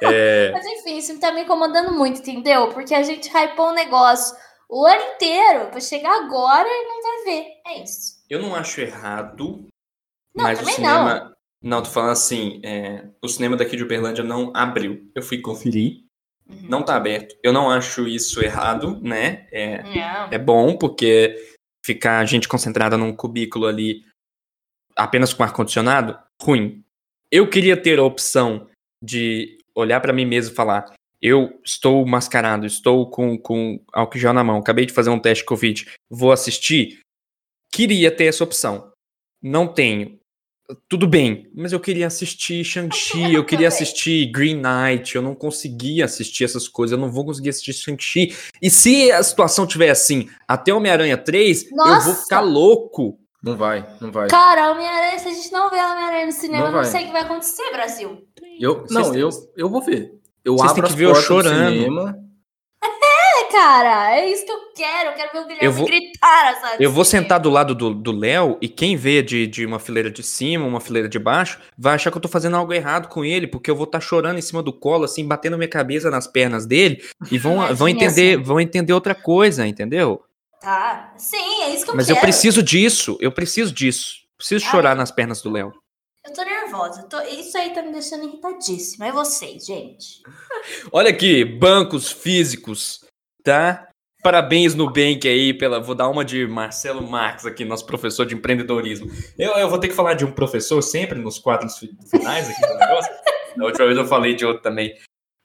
Speaker 3: É,
Speaker 4: Mas enfim, isso tá me incomodando muito, entendeu? Porque a gente hypou um negócio o ano inteiro pra chegar agora e não vai ver. É isso.
Speaker 3: eu não acho errado,
Speaker 4: Não,
Speaker 3: mas o cinema. Não. tô falando assim, é, o cinema daqui de Uberlândia não abriu. Eu fui conferir,
Speaker 4: Uhum.
Speaker 3: não tá aberto. Eu não acho isso errado, né? É,
Speaker 4: Não.
Speaker 3: é bom, porque ficar a gente concentrada num cubículo ali apenas com ar-condicionado, ruim. Eu queria ter a opção de olhar pra mim mesmo e falar: eu estou mascarado, estou com, com álcool gel na mão, acabei de fazer um teste Covid, vou assistir. Queria ter essa opção. Não tenho. Tudo bem, mas eu queria assistir Shang-Chi, eu queria assistir Green Knight, eu não conseguia assistir essas coisas, eu não vou conseguir assistir Shang-Chi. E se a situação tiver assim, até Homem-Aranha 3, eu vou
Speaker 4: Nossa!
Speaker 3: ficar louco.
Speaker 5: Não vai, não vai.
Speaker 4: Cara, Homem-Aranha, se a gente não vê Homem-Aranha no cinema,
Speaker 5: Não
Speaker 4: eu não sei o que vai acontecer, Brasil.
Speaker 5: Eu, não, eu, eu vou ver. Eu
Speaker 3: Vocês
Speaker 5: abro
Speaker 3: têm que
Speaker 5: as
Speaker 3: ver eu chorando.
Speaker 5: cinema.
Speaker 4: É, cara, é isso que eu quero. Eu quero ver o Guilherme
Speaker 3: Eu vou-
Speaker 4: gritar, sabe?
Speaker 3: Eu vou sentar do lado do do Léo e quem vê de, de uma fileira de cima, uma fileira de baixo, vai achar que eu tô fazendo algo errado com ele, porque eu vou estar chorando em cima do colo, assim, batendo minha cabeça nas pernas dele, e vão,
Speaker 4: Imagine
Speaker 3: vão entender,
Speaker 4: assim.
Speaker 3: vão entender outra coisa, entendeu?
Speaker 4: Tá. Sim, é isso que eu
Speaker 3: Mas
Speaker 4: quero.
Speaker 3: eu preciso disso, eu preciso disso. Preciso
Speaker 4: Ai.
Speaker 3: chorar nas pernas do Léo.
Speaker 4: Eu tô nervosa. tô- Isso aí tá me deixando irritadíssima. É vocês, gente.
Speaker 3: Olha aqui, bancos físicos, tá? Parabéns Nubank aí pela. Vou dar uma de Marcelo Marques aqui, nosso professor de empreendedorismo. Eu, eu vou ter que falar de um professor sempre nos quadros fi- finais aqui do negócio. Da última vez eu falei de outro também.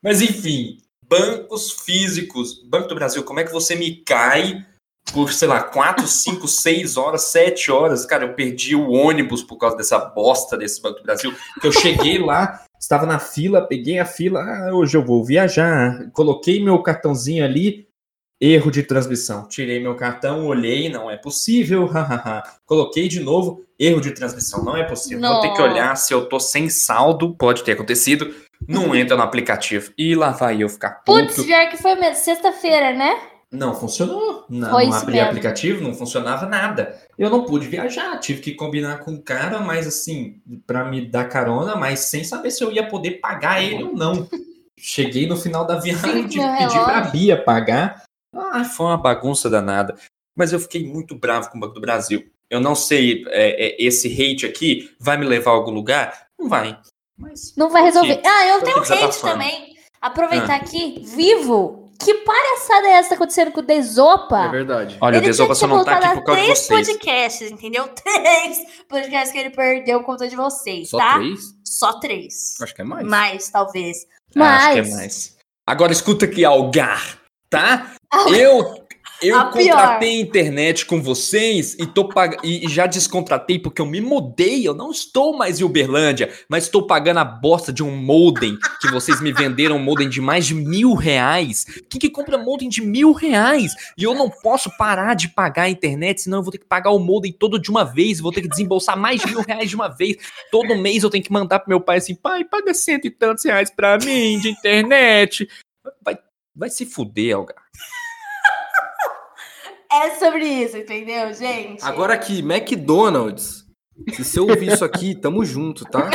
Speaker 3: Mas enfim, bancos físicos. Banco do Brasil, como é que você me cai por, sei lá, 4, 5, 6 horas, 7 horas? Cara, eu perdi o ônibus por causa dessa bosta desse Banco do Brasil. Que eu cheguei lá, estava na fila, peguei a fila, ah, hoje eu vou viajar. Coloquei meu cartãozinho ali, erro de transmissão. Tirei meu cartão, olhei, não é possível. Coloquei de novo, erro de transmissão, não é possível. Vou ter que olhar se eu tô sem saldo, pode ter acontecido. Não entra no aplicativo. E lá vai eu ficar
Speaker 4: Putz,
Speaker 3: puto.
Speaker 4: pior que foi mesmo. Sexta-feira, né?
Speaker 3: Não funcionou. Não,
Speaker 4: Foi
Speaker 3: não abri
Speaker 4: mesmo.
Speaker 3: aplicativo, não funcionava nada. Eu não pude viajar, tive que combinar com o cara, mas assim, pra me dar carona, mas sem saber se eu ia poder pagar ele ou não. Cheguei no final da viagem, tive que pedir pra. Bia pagar. Ah, foi uma bagunça danada. Mas eu fiquei muito bravo com o Banco do Brasil. Eu não sei, é, é, esse hate aqui vai me levar a algum lugar? Não vai. Mas
Speaker 4: Não vai resolver.
Speaker 3: aqui.
Speaker 4: Ah, eu tenho hate também. Aproveitar aqui, vivo, que palhaçada é essa acontecendo com o Desopa?
Speaker 5: É verdade.
Speaker 3: Olha, o
Speaker 4: ele
Speaker 3: Desopa
Speaker 4: tinha
Speaker 3: só não tá
Speaker 4: voltar
Speaker 3: aqui por causa de
Speaker 4: três
Speaker 3: vocês.
Speaker 4: podcasts, entendeu? Três podcasts que ele perdeu por conta de vocês,
Speaker 5: Só
Speaker 4: tá?
Speaker 5: três?
Speaker 4: Só três.
Speaker 5: Acho que é mais.
Speaker 4: Mais, talvez.
Speaker 3: Ah,
Speaker 4: Mas.
Speaker 3: Acho que é mais. Agora escuta aqui, Algar, tá? Eu eu
Speaker 4: A pior.
Speaker 3: contratei internet com vocês e tô pag... e já descontratei porque eu me mudei. Eu não estou mais em Uberlândia, mas estou pagando a bosta de um modem que vocês me venderam um modem de mais de mil reais. Quem que compra modem de mil reais? E eu não posso parar de pagar a internet, senão eu vou ter que pagar o modem todo de uma vez. Vou ter que desembolsar mais de mil reais de uma vez. Todo mês eu tenho que mandar pro meu pai assim, pai, paga cento e tantos reais pra mim de internet. Vai, vai se fuder, Algar.
Speaker 4: É sobre isso, entendeu, gente?
Speaker 5: Agora aqui, McDonald's. Se você ouvir isso aqui, tamo junto, tá?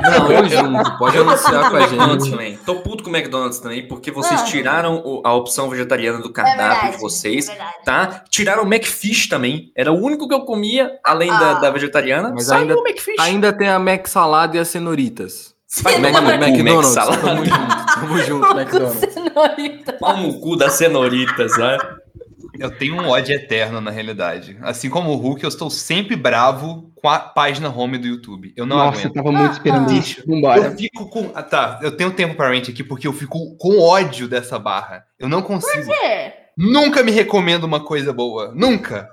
Speaker 3: Não,
Speaker 5: Tamo junto. Pode anunciar com a
Speaker 3: McDonald's
Speaker 5: gente.
Speaker 3: também. Tô puto com o McDonald's também, porque vocês
Speaker 4: Ah.
Speaker 3: tiraram a opção vegetariana do
Speaker 4: é
Speaker 3: cardápio
Speaker 4: verdade,
Speaker 3: de vocês,
Speaker 4: É verdade.
Speaker 3: tá? Tiraram o McFish também. Era o único que eu comia, além da,
Speaker 4: Ah.
Speaker 3: da vegetariana.
Speaker 5: Mas
Speaker 3: Saiu
Speaker 5: ainda-
Speaker 3: o McFish.
Speaker 5: Ainda tem a Mac Salada e as cenoritas.
Speaker 3: Vai
Speaker 5: Mac, McDonald's,
Speaker 3: Mac
Speaker 5: tamo junto. Tamo junto, McDonald's.
Speaker 3: Pau no cu das cenoritas, né?
Speaker 6: Eu tenho um ódio eterno na realidade. Assim como o Hulk, eu estou sempre bravo com a página home do YouTube. Eu não
Speaker 7: Nossa, eu
Speaker 6: aguento.
Speaker 7: tava muito esperando
Speaker 4: Ah.
Speaker 7: isso. Vambora.
Speaker 6: Eu fico com. Ah, tá, eu tenho tempo para rant aqui porque eu fico com ódio dessa barra. Eu não consigo.
Speaker 4: É.
Speaker 6: Nunca me recomendo uma coisa boa. Nunca.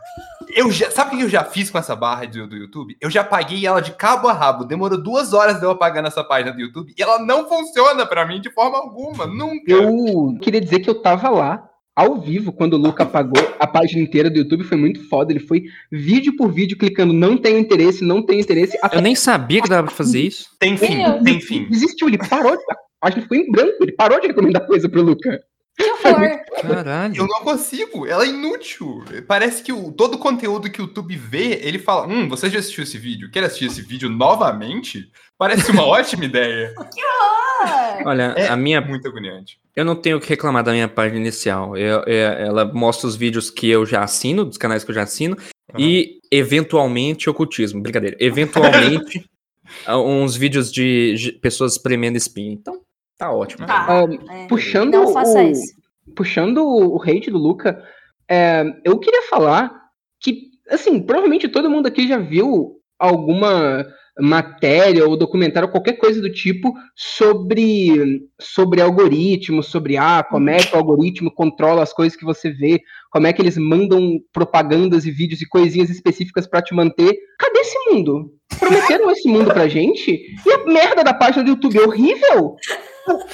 Speaker 6: Eu já, sabe o que eu já fiz com essa barra do, do YouTube? Eu já paguei ela de cabo a rabo. Demorou duas horas de eu apagar nessa página do YouTube e ela não funciona pra mim de forma alguma. Nunca.
Speaker 7: Eu queria dizer que eu tava lá, ao vivo, quando o Luca apagou a página inteira do YouTube. Foi muito foda. Ele foi vídeo por vídeo, clicando não tenho interesse, não tenho interesse. Até
Speaker 3: Eu nem sabia que dava pra fazer isso.
Speaker 6: Tem fim,
Speaker 4: Eu-
Speaker 6: tem fim.
Speaker 7: desistiu. Ele parou. de- A página ficou em branco. Ele parou de recomendar coisa pro Luca.
Speaker 4: Que horror.
Speaker 3: Caralho.
Speaker 6: Eu não consigo, ela é inútil. Parece que o, todo o conteúdo que o YouTube vê, ele fala: Hum, você já assistiu esse vídeo? Quer assistir esse vídeo novamente? Parece uma ótima ideia.
Speaker 4: horror.
Speaker 3: Olha,
Speaker 6: É
Speaker 3: a minha
Speaker 6: Muito agoniante.
Speaker 3: Eu não tenho o que reclamar da minha página inicial. Eu- eu- ela mostra os vídeos que eu já assino, dos canais que eu já assino, e eventualmente ocultismo. Brincadeira. Eventualmente uns vídeos de, pessoas espremendo espinho. Então, tá ótimo.
Speaker 4: Tá.
Speaker 7: Ah,
Speaker 4: É.
Speaker 7: puxando
Speaker 4: Não faça
Speaker 7: o,
Speaker 4: isso.
Speaker 7: puxando o hate do Luca, é, eu queria falar que, assim, provavelmente todo mundo aqui já viu alguma matéria ou documentário, qualquer coisa do tipo, sobre, sobre algoritmos, sobre ah, como é que o algoritmo controla as coisas que você vê, como é que eles mandam propagandas e vídeos e coisinhas específicas pra te manter. Cadê esse mundo? Prometeram esse mundo pra gente? E a merda da página do YouTube é horrível?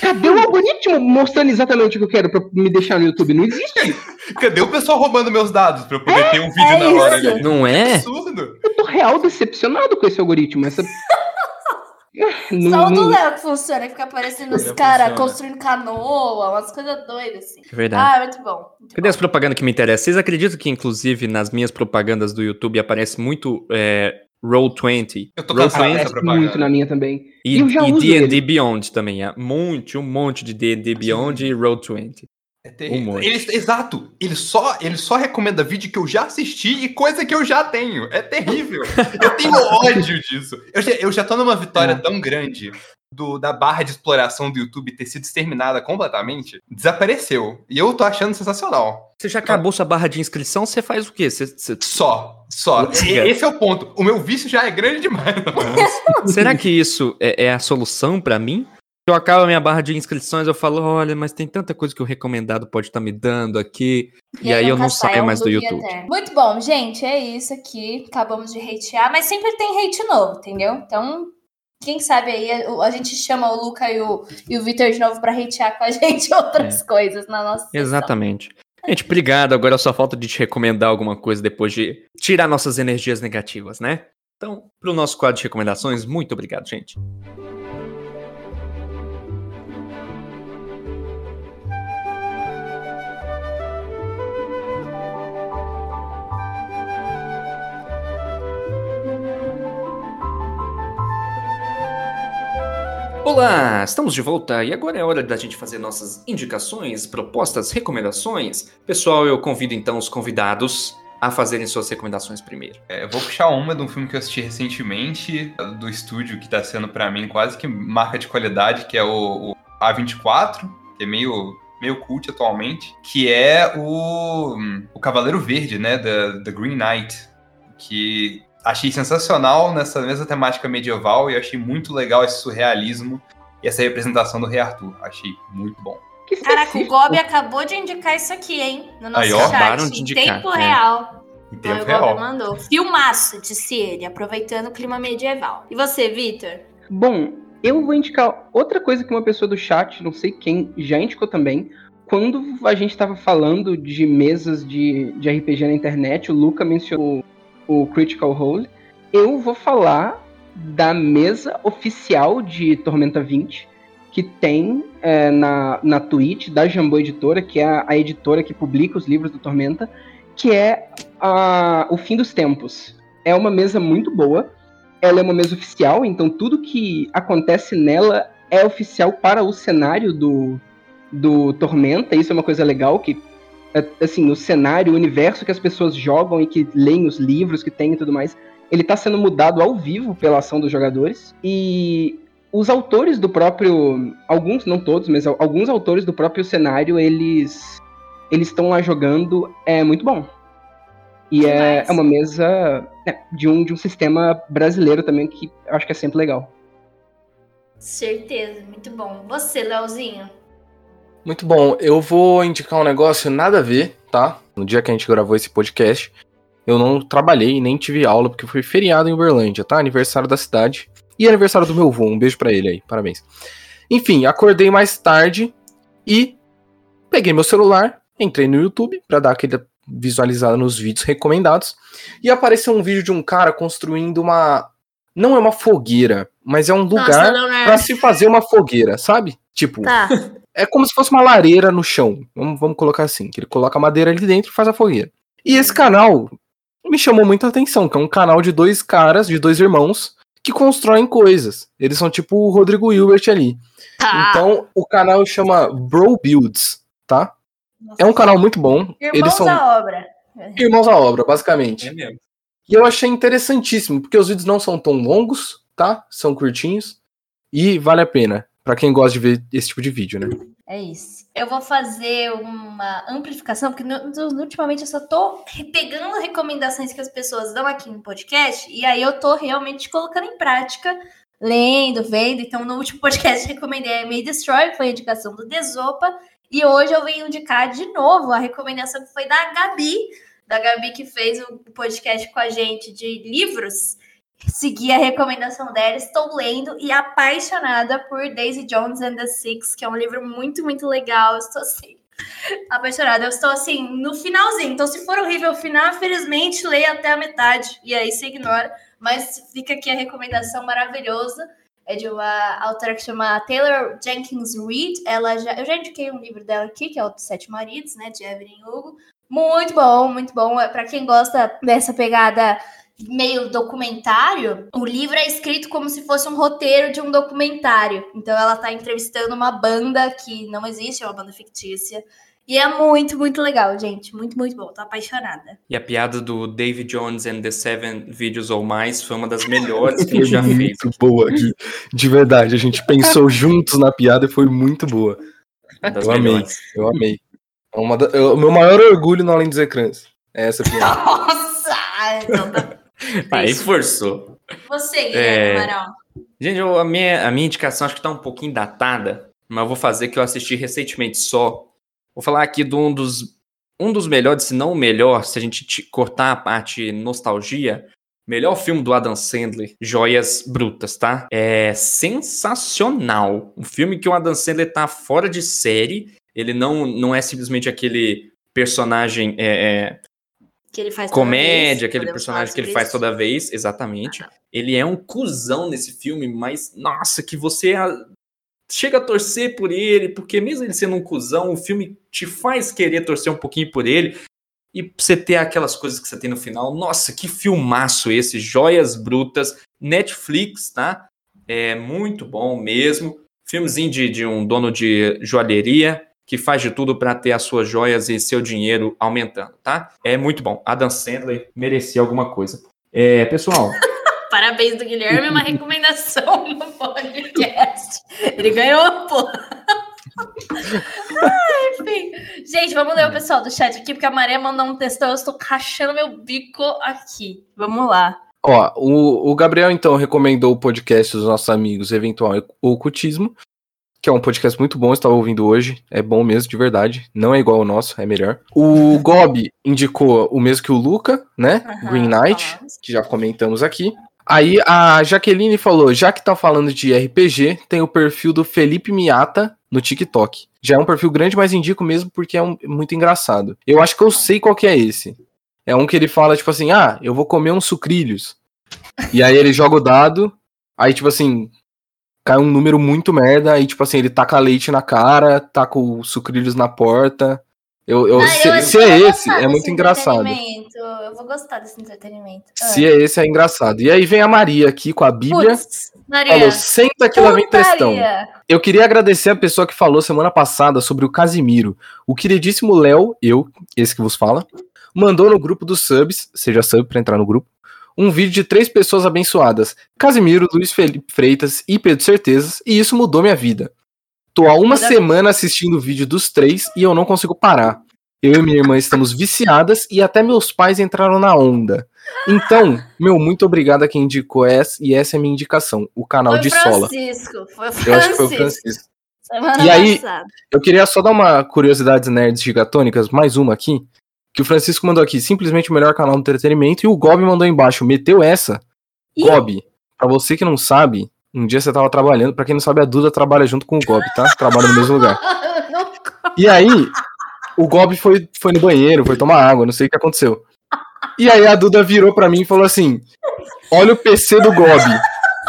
Speaker 7: Cadê o algoritmo mostrando exatamente o que eu quero pra me deixar no YouTube? Não existe.
Speaker 6: Cadê o pessoal roubando meus dados pra eu poder ter um vídeo
Speaker 4: é
Speaker 6: na hora
Speaker 4: isso.
Speaker 6: ali?
Speaker 3: Não é?
Speaker 6: Absurdo.
Speaker 7: Eu tô real decepcionado com esse algoritmo. Essa... Não-
Speaker 4: Só o do Léo que funciona, que fica aparecendo os caras construindo canoa, umas coisas doidas assim.
Speaker 3: É verdade.
Speaker 4: Ah, muito bom. muito
Speaker 3: Cadê
Speaker 4: bom.
Speaker 3: as propagandas que me interessam? Vocês acreditam que, inclusive, nas minhas propagandas do YouTube aparece muito é, Roll20?
Speaker 6: Eu tô
Speaker 3: Roll20
Speaker 6: cansado dessa
Speaker 7: muito na minha também.
Speaker 3: e,
Speaker 7: eu já
Speaker 3: e
Speaker 7: uso
Speaker 3: D&D
Speaker 7: ele.
Speaker 3: Beyond também. É monte, um monte de D&D Beyond e Roll20.
Speaker 6: É terrível.
Speaker 3: Um.
Speaker 6: Ele, exato. Ele só, ele só recomenda vídeo que eu já assisti e coisa que eu já tenho. É terrível. Eu tenho ódio disso. Eu já, eu já tô numa vitória
Speaker 7: É.
Speaker 6: tão grande do, da barra de exploração do YouTube ter sido exterminada completamente. Desapareceu. E eu tô achando sensacional.
Speaker 3: Você já acabou sua barra de inscrição, você faz o quê? Você- você-
Speaker 6: Só. Só.
Speaker 3: Diga.
Speaker 6: E- Esse é o ponto. O meu vício já é grande demais.
Speaker 3: Será que isso é, é a solução pra mim? Eu acabo a minha barra de inscrições, eu falo, olha, mas tem tanta coisa que o recomendado pode estar me dando aqui, e, aí eu não
Speaker 4: sai, é
Speaker 3: saio
Speaker 4: um
Speaker 3: mais do YouTube.
Speaker 4: eterno. Muito bom, gente. É isso aqui. Acabamos de hatear, mas sempre tem hate novo, entendeu? Então, quem sabe aí a, a gente chama o Luca e o, e o Vitor de novo pra hatear com a gente outras coisas na nossa sessão.
Speaker 3: Exatamente. Gente, obrigado. Agora só falta de te recomendar alguma coisa depois de tirar nossas energias negativas, né? Então, pro nosso quadro de recomendações, muito obrigado, gente. Olá, estamos de volta e agora é hora da gente fazer nossas indicações, propostas, recomendações. Pessoal, eu convido então os convidados a fazerem suas recomendações primeiro.
Speaker 6: É, eu vou puxar uma de um filme que eu assisti recentemente, do estúdio, que tá sendo pra mim quase que marca de qualidade, que é o, o A24, que é meio meio cult atualmente, que é o, o Cavaleiro Verde, né, da, da Green Knight, que achei sensacional nessa mesma temática medieval e achei muito legal esse surrealismo e essa representação do Rei Arthur. Achei muito bom.
Speaker 7: Que
Speaker 4: Caraca, o. Gobi acabou de indicar isso aqui, hein? No nosso
Speaker 6: Aí, ó,
Speaker 4: chat,
Speaker 3: de
Speaker 4: em
Speaker 3: indicar,
Speaker 4: tempo
Speaker 3: né?
Speaker 4: real.
Speaker 6: Em tempo
Speaker 4: o Gobi
Speaker 6: real.
Speaker 4: mandou. Filmaço, disse ele, aproveitando o clima medieval. E você, Vitor?
Speaker 7: Bom, eu vou indicar outra coisa que uma pessoa do chat, não sei quem, já indicou também. Quando a gente estava falando de mesas de, de RPG na internet, o Luca mencionou o Critical Role. Eu vou falar da mesa oficial de Tormenta 20, que tem é, na, na Twitch da Jambô Editora, que é a, a editora que publica os livros do Tormenta, que é a, o Fim dos Tempos. É uma mesa muito boa ela é uma mesa oficial, então tudo que acontece nela é oficial para o cenário do, do Tormenta. Isso é uma coisa legal que assim, o cenário, o universo que as pessoas jogam e que leem os livros que tem e tudo mais, ele está sendo mudado ao vivo pela ação dos jogadores. E os autores do próprio, alguns, não todos, mas al- alguns autores do próprio cenário, eles eles estão lá jogando, é muito bom. E é, é uma mesa é, de, um, de um sistema brasileiro também que eu acho que é sempre legal.
Speaker 4: Certeza, muito bom. Você, Leozinho?
Speaker 5: Muito bom. Eu vou indicar um negócio nada a ver, tá? No dia que a gente gravou esse podcast, eu não trabalhei e nem tive aula, porque foi feriado em Uberlândia, tá? Aniversário da cidade. E aniversário do meu avô. Um beijo pra ele aí. Parabéns. Enfim, acordei mais tarde e peguei meu celular, entrei no YouTube pra dar aquela visualizada nos vídeos recomendados. E apareceu um vídeo de um cara construindo uma. Não é uma fogueira, mas é um lugar
Speaker 4: Leonardo.
Speaker 5: pra se fazer uma fogueira, sabe? Tipo,
Speaker 4: Tá.
Speaker 5: é como se fosse uma lareira no chão. Vamos, vamos colocar assim, que ele coloca a madeira ali dentro e faz a fogueira. E esse canal me chamou muita atenção, que é um canal de dois caras, de dois irmãos, que constroem coisas. Eles são tipo o Rodrigo Hilbert ali.
Speaker 4: Tá.
Speaker 5: Então, o canal chama Bro Builds, tá? É um canal muito bom.
Speaker 4: Irmãos
Speaker 5: Eles são
Speaker 4: à obra.
Speaker 5: irmãos à obra, basicamente.
Speaker 3: É mesmo.
Speaker 5: E eu achei interessantíssimo, porque os vídeos não são tão longos, tá? São curtinhos. E vale a pena, pra quem gosta de ver esse tipo de vídeo, né?
Speaker 4: É isso. Eu vou fazer uma amplificação, porque ultimamente eu só tô pegando recomendações que as pessoas dão aqui no podcast, e aí eu tô realmente colocando em prática, lendo, vendo. Então, no último podcast eu recomendei a May Destroy, foi a indicação do Desopa, e hoje eu venho indicar de novo a recomendação que foi da Gabi, da Gabi que fez o podcast com a gente de livros. Segui a recomendação dela, estou lendo e apaixonada por Daisy Jones and the Six, que é um livro muito, muito legal. Estou assim, apaixonada. Eu estou assim, no finalzinho. Então, se for horrível o final, infelizmente, leia até a metade. E aí você ignora. Mas fica aqui a recomendação maravilhosa. É de uma autora que chama Taylor Jenkins Reid. Ela já, eu já indiquei um livro dela aqui, que é o Sete Maridos, né? De Evelyn Hugo. Muito bom, muito bom. É para quem gosta dessa pegada meio documentário, o livro é escrito como se fosse um roteiro de um documentário. Então ela tá entrevistando uma banda que não existe, é uma banda fictícia. E é muito, muito legal, gente. Muito, muito bom. Tô apaixonada.
Speaker 3: E a piada do David Jones and the Seven Videos ou Mais foi uma das melhores que ele já fez.
Speaker 5: muito boa aqui. De verdade, a gente pensou juntos na piada e foi muito boa. Eu amei. Eu amei. É uma da- é o meu maior orgulho no Além dos Ecrãs. É essa piada.
Speaker 4: Nossa! Então tá.
Speaker 3: Aí forçou.
Speaker 4: Você, Guilherme
Speaker 3: É.
Speaker 4: Amaral.
Speaker 3: Gente, eu- a, minha, a minha indicação acho que tá um pouquinho datada, mas eu vou fazer que eu assisti recentemente só. Vou falar aqui de um dos, um dos melhores, se não o melhor, se a gente te- cortar a parte nostalgia, melhor filme do Adam Sandler, Joias Brutas, tá? É sensacional. Um filme que o Adam Sandler tá fora de série, ele não, não é simplesmente aquele personagem é, é,
Speaker 4: Que ele faz
Speaker 3: comédia,
Speaker 4: vez.
Speaker 3: aquele personagem que ele faz toda vez, exatamente. Ele é um cuzão nesse filme, mas nossa, que você chega a torcer por ele, porque mesmo ele sendo um cuzão, o filme te faz querer torcer um pouquinho por ele. E você ter aquelas coisas que você tem no final, nossa, que filmaço esse, Joias Brutas, Netflix, tá? É muito bom mesmo. Filmezinho de, de um dono de joalheria que faz de tudo para ter as suas joias e seu dinheiro aumentando, tá? É muito bom. Adam Sandler merecia alguma coisa. É, pessoal,
Speaker 4: Parabéns do Guilherme, uma recomendação no podcast. Ele ganhou, pô. Enfim. Gente, vamos ler o pessoal do chat aqui, porque a Maria mandou um textão, eu estou rachando meu bico aqui. Vamos lá.
Speaker 5: Ó, o, o Gabriel então recomendou o podcast dos nossos amigos Eventual Ocultismo, que é um podcast muito bom, estava ouvindo hoje. É bom mesmo, de verdade. Não é igual ao nosso, é melhor. O Gob indicou o mesmo que o Luca, né?
Speaker 4: Aham,
Speaker 5: Green Knight,
Speaker 4: falamos.
Speaker 5: que já comentamos aqui. Aí a Jaqueline falou: já que tá falando de RPG, tem o perfil do Felipe Miata no TikTok. Já é um perfil grande, mas indico mesmo porque é um- muito engraçado. Eu acho que eu sei qual que é esse. É um que ele fala, tipo assim, ah, eu vou comer uns sucrilhos. E aí ele joga o dado, aí, tipo assim, cai um número muito merda, aí, tipo assim, ele taca leite na cara, taca os sucrilhos na porta. Eu, eu,
Speaker 4: Ah,
Speaker 5: se,
Speaker 4: eu-
Speaker 5: se é esse, é muito engraçado.
Speaker 4: Eu vou gostar desse entretenimento. Ah.
Speaker 5: Se é esse, é engraçado. E aí vem a Maria aqui com a Bíblia.
Speaker 4: Putz, Maria.
Speaker 5: Falou, senta que lá vem textão.
Speaker 4: putaria.
Speaker 5: Eu queria agradecer a pessoa que falou semana passada sobre o Casimiro. O queridíssimo Léo, eu, esse que vos fala, mandou no grupo dos subs, seja sub pra entrar no grupo, um vídeo de três pessoas abençoadas: Casimiro, Luiz Felipe Freitas e Pedro Certezas, e isso mudou minha vida. Tô há uma
Speaker 4: Maravilha.
Speaker 5: semana assistindo o vídeo dos três e eu não consigo parar. Eu e minha irmã estamos viciadas e até meus pais entraram na onda. Então, meu muito obrigado a quem indicou essa, e essa é a minha indicação, o canal
Speaker 4: Foi
Speaker 5: de
Speaker 4: o
Speaker 5: Sola.
Speaker 4: Francisco. Foi o
Speaker 5: Eu acho que foi o
Speaker 4: Francisco.
Speaker 5: Francisco.
Speaker 4: Semana
Speaker 5: E aí-
Speaker 4: passada.
Speaker 5: Eu queria só dar uma curiosidade nerds gigatônicas, mais uma aqui. Que o Francisco mandou aqui, simplesmente o melhor canal de entretenimento. E o Gob mandou embaixo, meteu essa.
Speaker 4: Ih.
Speaker 5: Gob, pra você que não sabe, um dia você tava trabalhando. Pra quem não sabe, a Duda trabalha junto com o Gob, tá? Trabalha no mesmo lugar. E aí, o Gob foi, foi no banheiro, foi tomar água, não sei o que aconteceu. E aí a Duda virou pra mim e falou assim: Olha o PC do Gob.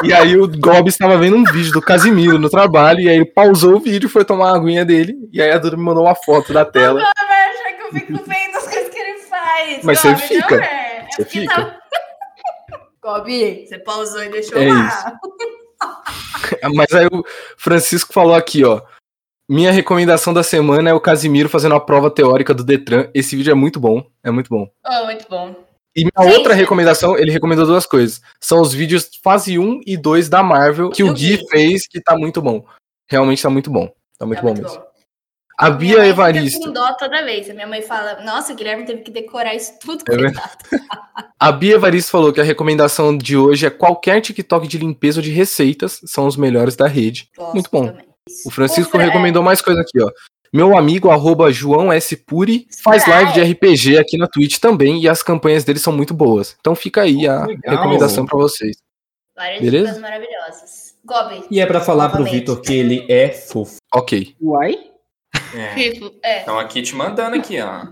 Speaker 5: E aí o Gob estava vendo um vídeo do Casimiro no trabalho, e aí ele pausou o vídeo, foi tomar a aguinha dele, e aí a Duda me mandou uma foto da tela.
Speaker 4: vai achar que eu fico vendo
Speaker 5: Mas você
Speaker 4: Gobi,
Speaker 5: fica.
Speaker 4: Não é.
Speaker 5: Você
Speaker 4: é
Speaker 5: fica.
Speaker 4: tá- Gobi, você pausou e deixou
Speaker 5: É
Speaker 4: lá.
Speaker 5: Mas aí o Francisco falou aqui, ó. Minha recomendação da semana é o Casimiro fazendo a prova teórica do Detran. Esse vídeo é muito bom, é muito bom.
Speaker 4: Oh, muito bom.
Speaker 5: E minha outra recomendação, ele recomendou duas coisas. São os vídeos fase 1 e 2 da Marvel, que
Speaker 4: Eu
Speaker 5: o Gui
Speaker 4: vi.
Speaker 5: fez, que tá muito bom. Realmente tá muito bom. Tá muito
Speaker 4: Tá
Speaker 5: bom
Speaker 4: muito
Speaker 5: mesmo.
Speaker 4: bom.
Speaker 5: A
Speaker 4: Minha
Speaker 5: Bia
Speaker 4: mãe
Speaker 5: Evaristo.
Speaker 4: Fica com dó toda vez. A minha mãe fala: Nossa, o Guilherme teve que decorar isso tudo.
Speaker 5: É
Speaker 4: coitado."
Speaker 5: A Bia Evaristo falou que a recomendação de hoje é qualquer TikTok de limpeza ou de receitas. São os melhores da rede.
Speaker 4: Gosto
Speaker 5: Muito bom.
Speaker 4: também.
Speaker 5: O Francisco
Speaker 4: Fran-
Speaker 5: recomendou mais coisa aqui, ó. Meu amigo, arroba João S. Puri, faz live de RPG aqui na Twitch também e as campanhas dele são muito boas. Então fica aí a
Speaker 3: Legal.
Speaker 5: recomendação pra vocês.
Speaker 4: Várias
Speaker 5: Beleza?
Speaker 4: dicas maravilhosas. Gobi.
Speaker 3: E é pra falar pro
Speaker 4: Novamente.
Speaker 3: Vitor que ele é fofo.
Speaker 5: Ok.
Speaker 7: Uai?
Speaker 3: É.
Speaker 4: Fifo. É.
Speaker 3: Estão aqui te mandando aqui, ó.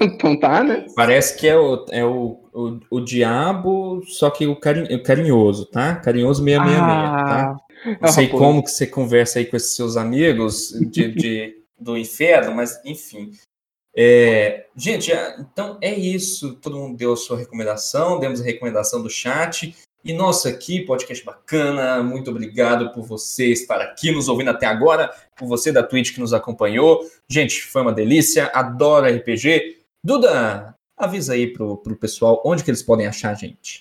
Speaker 7: Então tá, né?
Speaker 3: Parece que é o, é o, o, o diabo, só que o, carin, o carinhoso, tá? Carinhoso 666, tá?
Speaker 7: Ah,
Speaker 3: Não sei
Speaker 7: pô.
Speaker 3: como que você conversa aí com esses seus amigos de, de- do inferno, mas enfim. É, gente, é, então é isso. Todo mundo deu a sua recomendação, demos a recomendação do chat. E nossa, aqui, podcast bacana. Muito obrigado por você estar aqui nos ouvindo até agora, por você da Twitch que nos acompanhou. Gente, foi uma delícia. Adoro RPG. Duda, avisa aí pro, pro pessoal onde que eles podem achar a gente.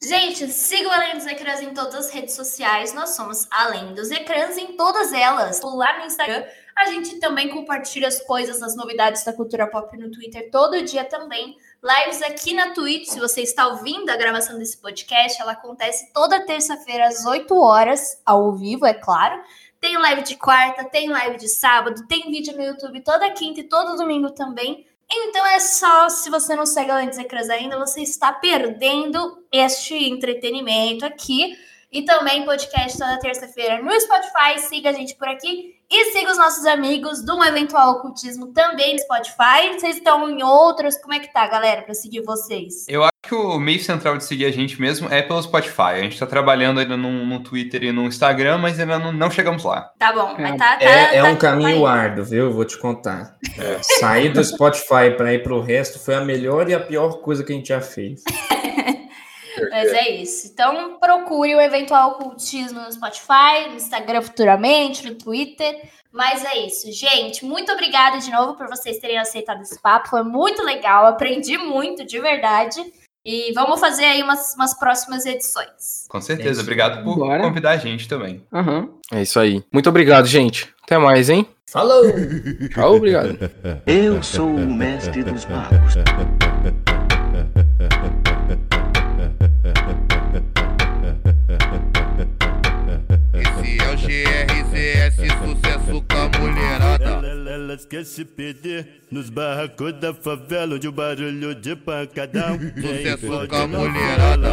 Speaker 4: Gente, siga o Além dos Ecrãs em todas as redes sociais. Nós somos Além dos Ecrãs em todas elas. Lá no Instagram, a gente também compartilha as coisas, as novidades da cultura pop no Twitter todo dia também. Lives aqui na Twitch, se você está ouvindo a gravação desse podcast, ela acontece toda terça-feira às 8 horas, ao vivo, é claro. Tem live de quarta, tem live de sábado, tem vídeo no YouTube toda quinta e todo domingo também. Então é só, se você não segue Além dos Ecrãs ainda, você está perdendo este entretenimento aqui. E também podcast toda terça-feira no Spotify. Siga a gente por aqui. E siga os nossos amigos do Um Eventual Ocultismo também no Spotify. Vocês estão em outras. Como é que tá, galera, para seguir vocês?
Speaker 6: Eu acho que o meio central de seguir a gente mesmo é pelo Spotify. A gente tá trabalhando ainda no, no Twitter e no Instagram, mas ainda não, não chegamos lá.
Speaker 4: Tá bom,
Speaker 7: É.
Speaker 4: mas tá, tá,
Speaker 3: É, é
Speaker 4: tá-
Speaker 3: um caminho árduo, viu? Vou te contar. Sair do Spotify para ir pro resto foi a melhor e a pior coisa que a gente já fez.
Speaker 4: Mas é isso. Então procure o Eventual Ocultismo no Spotify, no Instagram futuramente, no Twitter. Mas é isso, gente. Muito obrigada de novo por vocês terem aceitado esse papo. Foi muito legal. Aprendi muito, de verdade. E vamos fazer aí umas, umas próximas edições.
Speaker 6: Com certeza.
Speaker 3: isso.
Speaker 6: Obrigado por
Speaker 7: Bora.
Speaker 6: convidar a gente também.
Speaker 7: Aham.
Speaker 5: É isso aí. Muito obrigado, gente. Até mais, hein?
Speaker 3: Falou!
Speaker 5: Tchau, obrigado.
Speaker 8: Eu sou o mestre dos magos.
Speaker 1: A mulherada.
Speaker 9: Elas querem se perder nos barracos da favela onde o barulho de pancadão.
Speaker 1: Sucesso com a mulherada.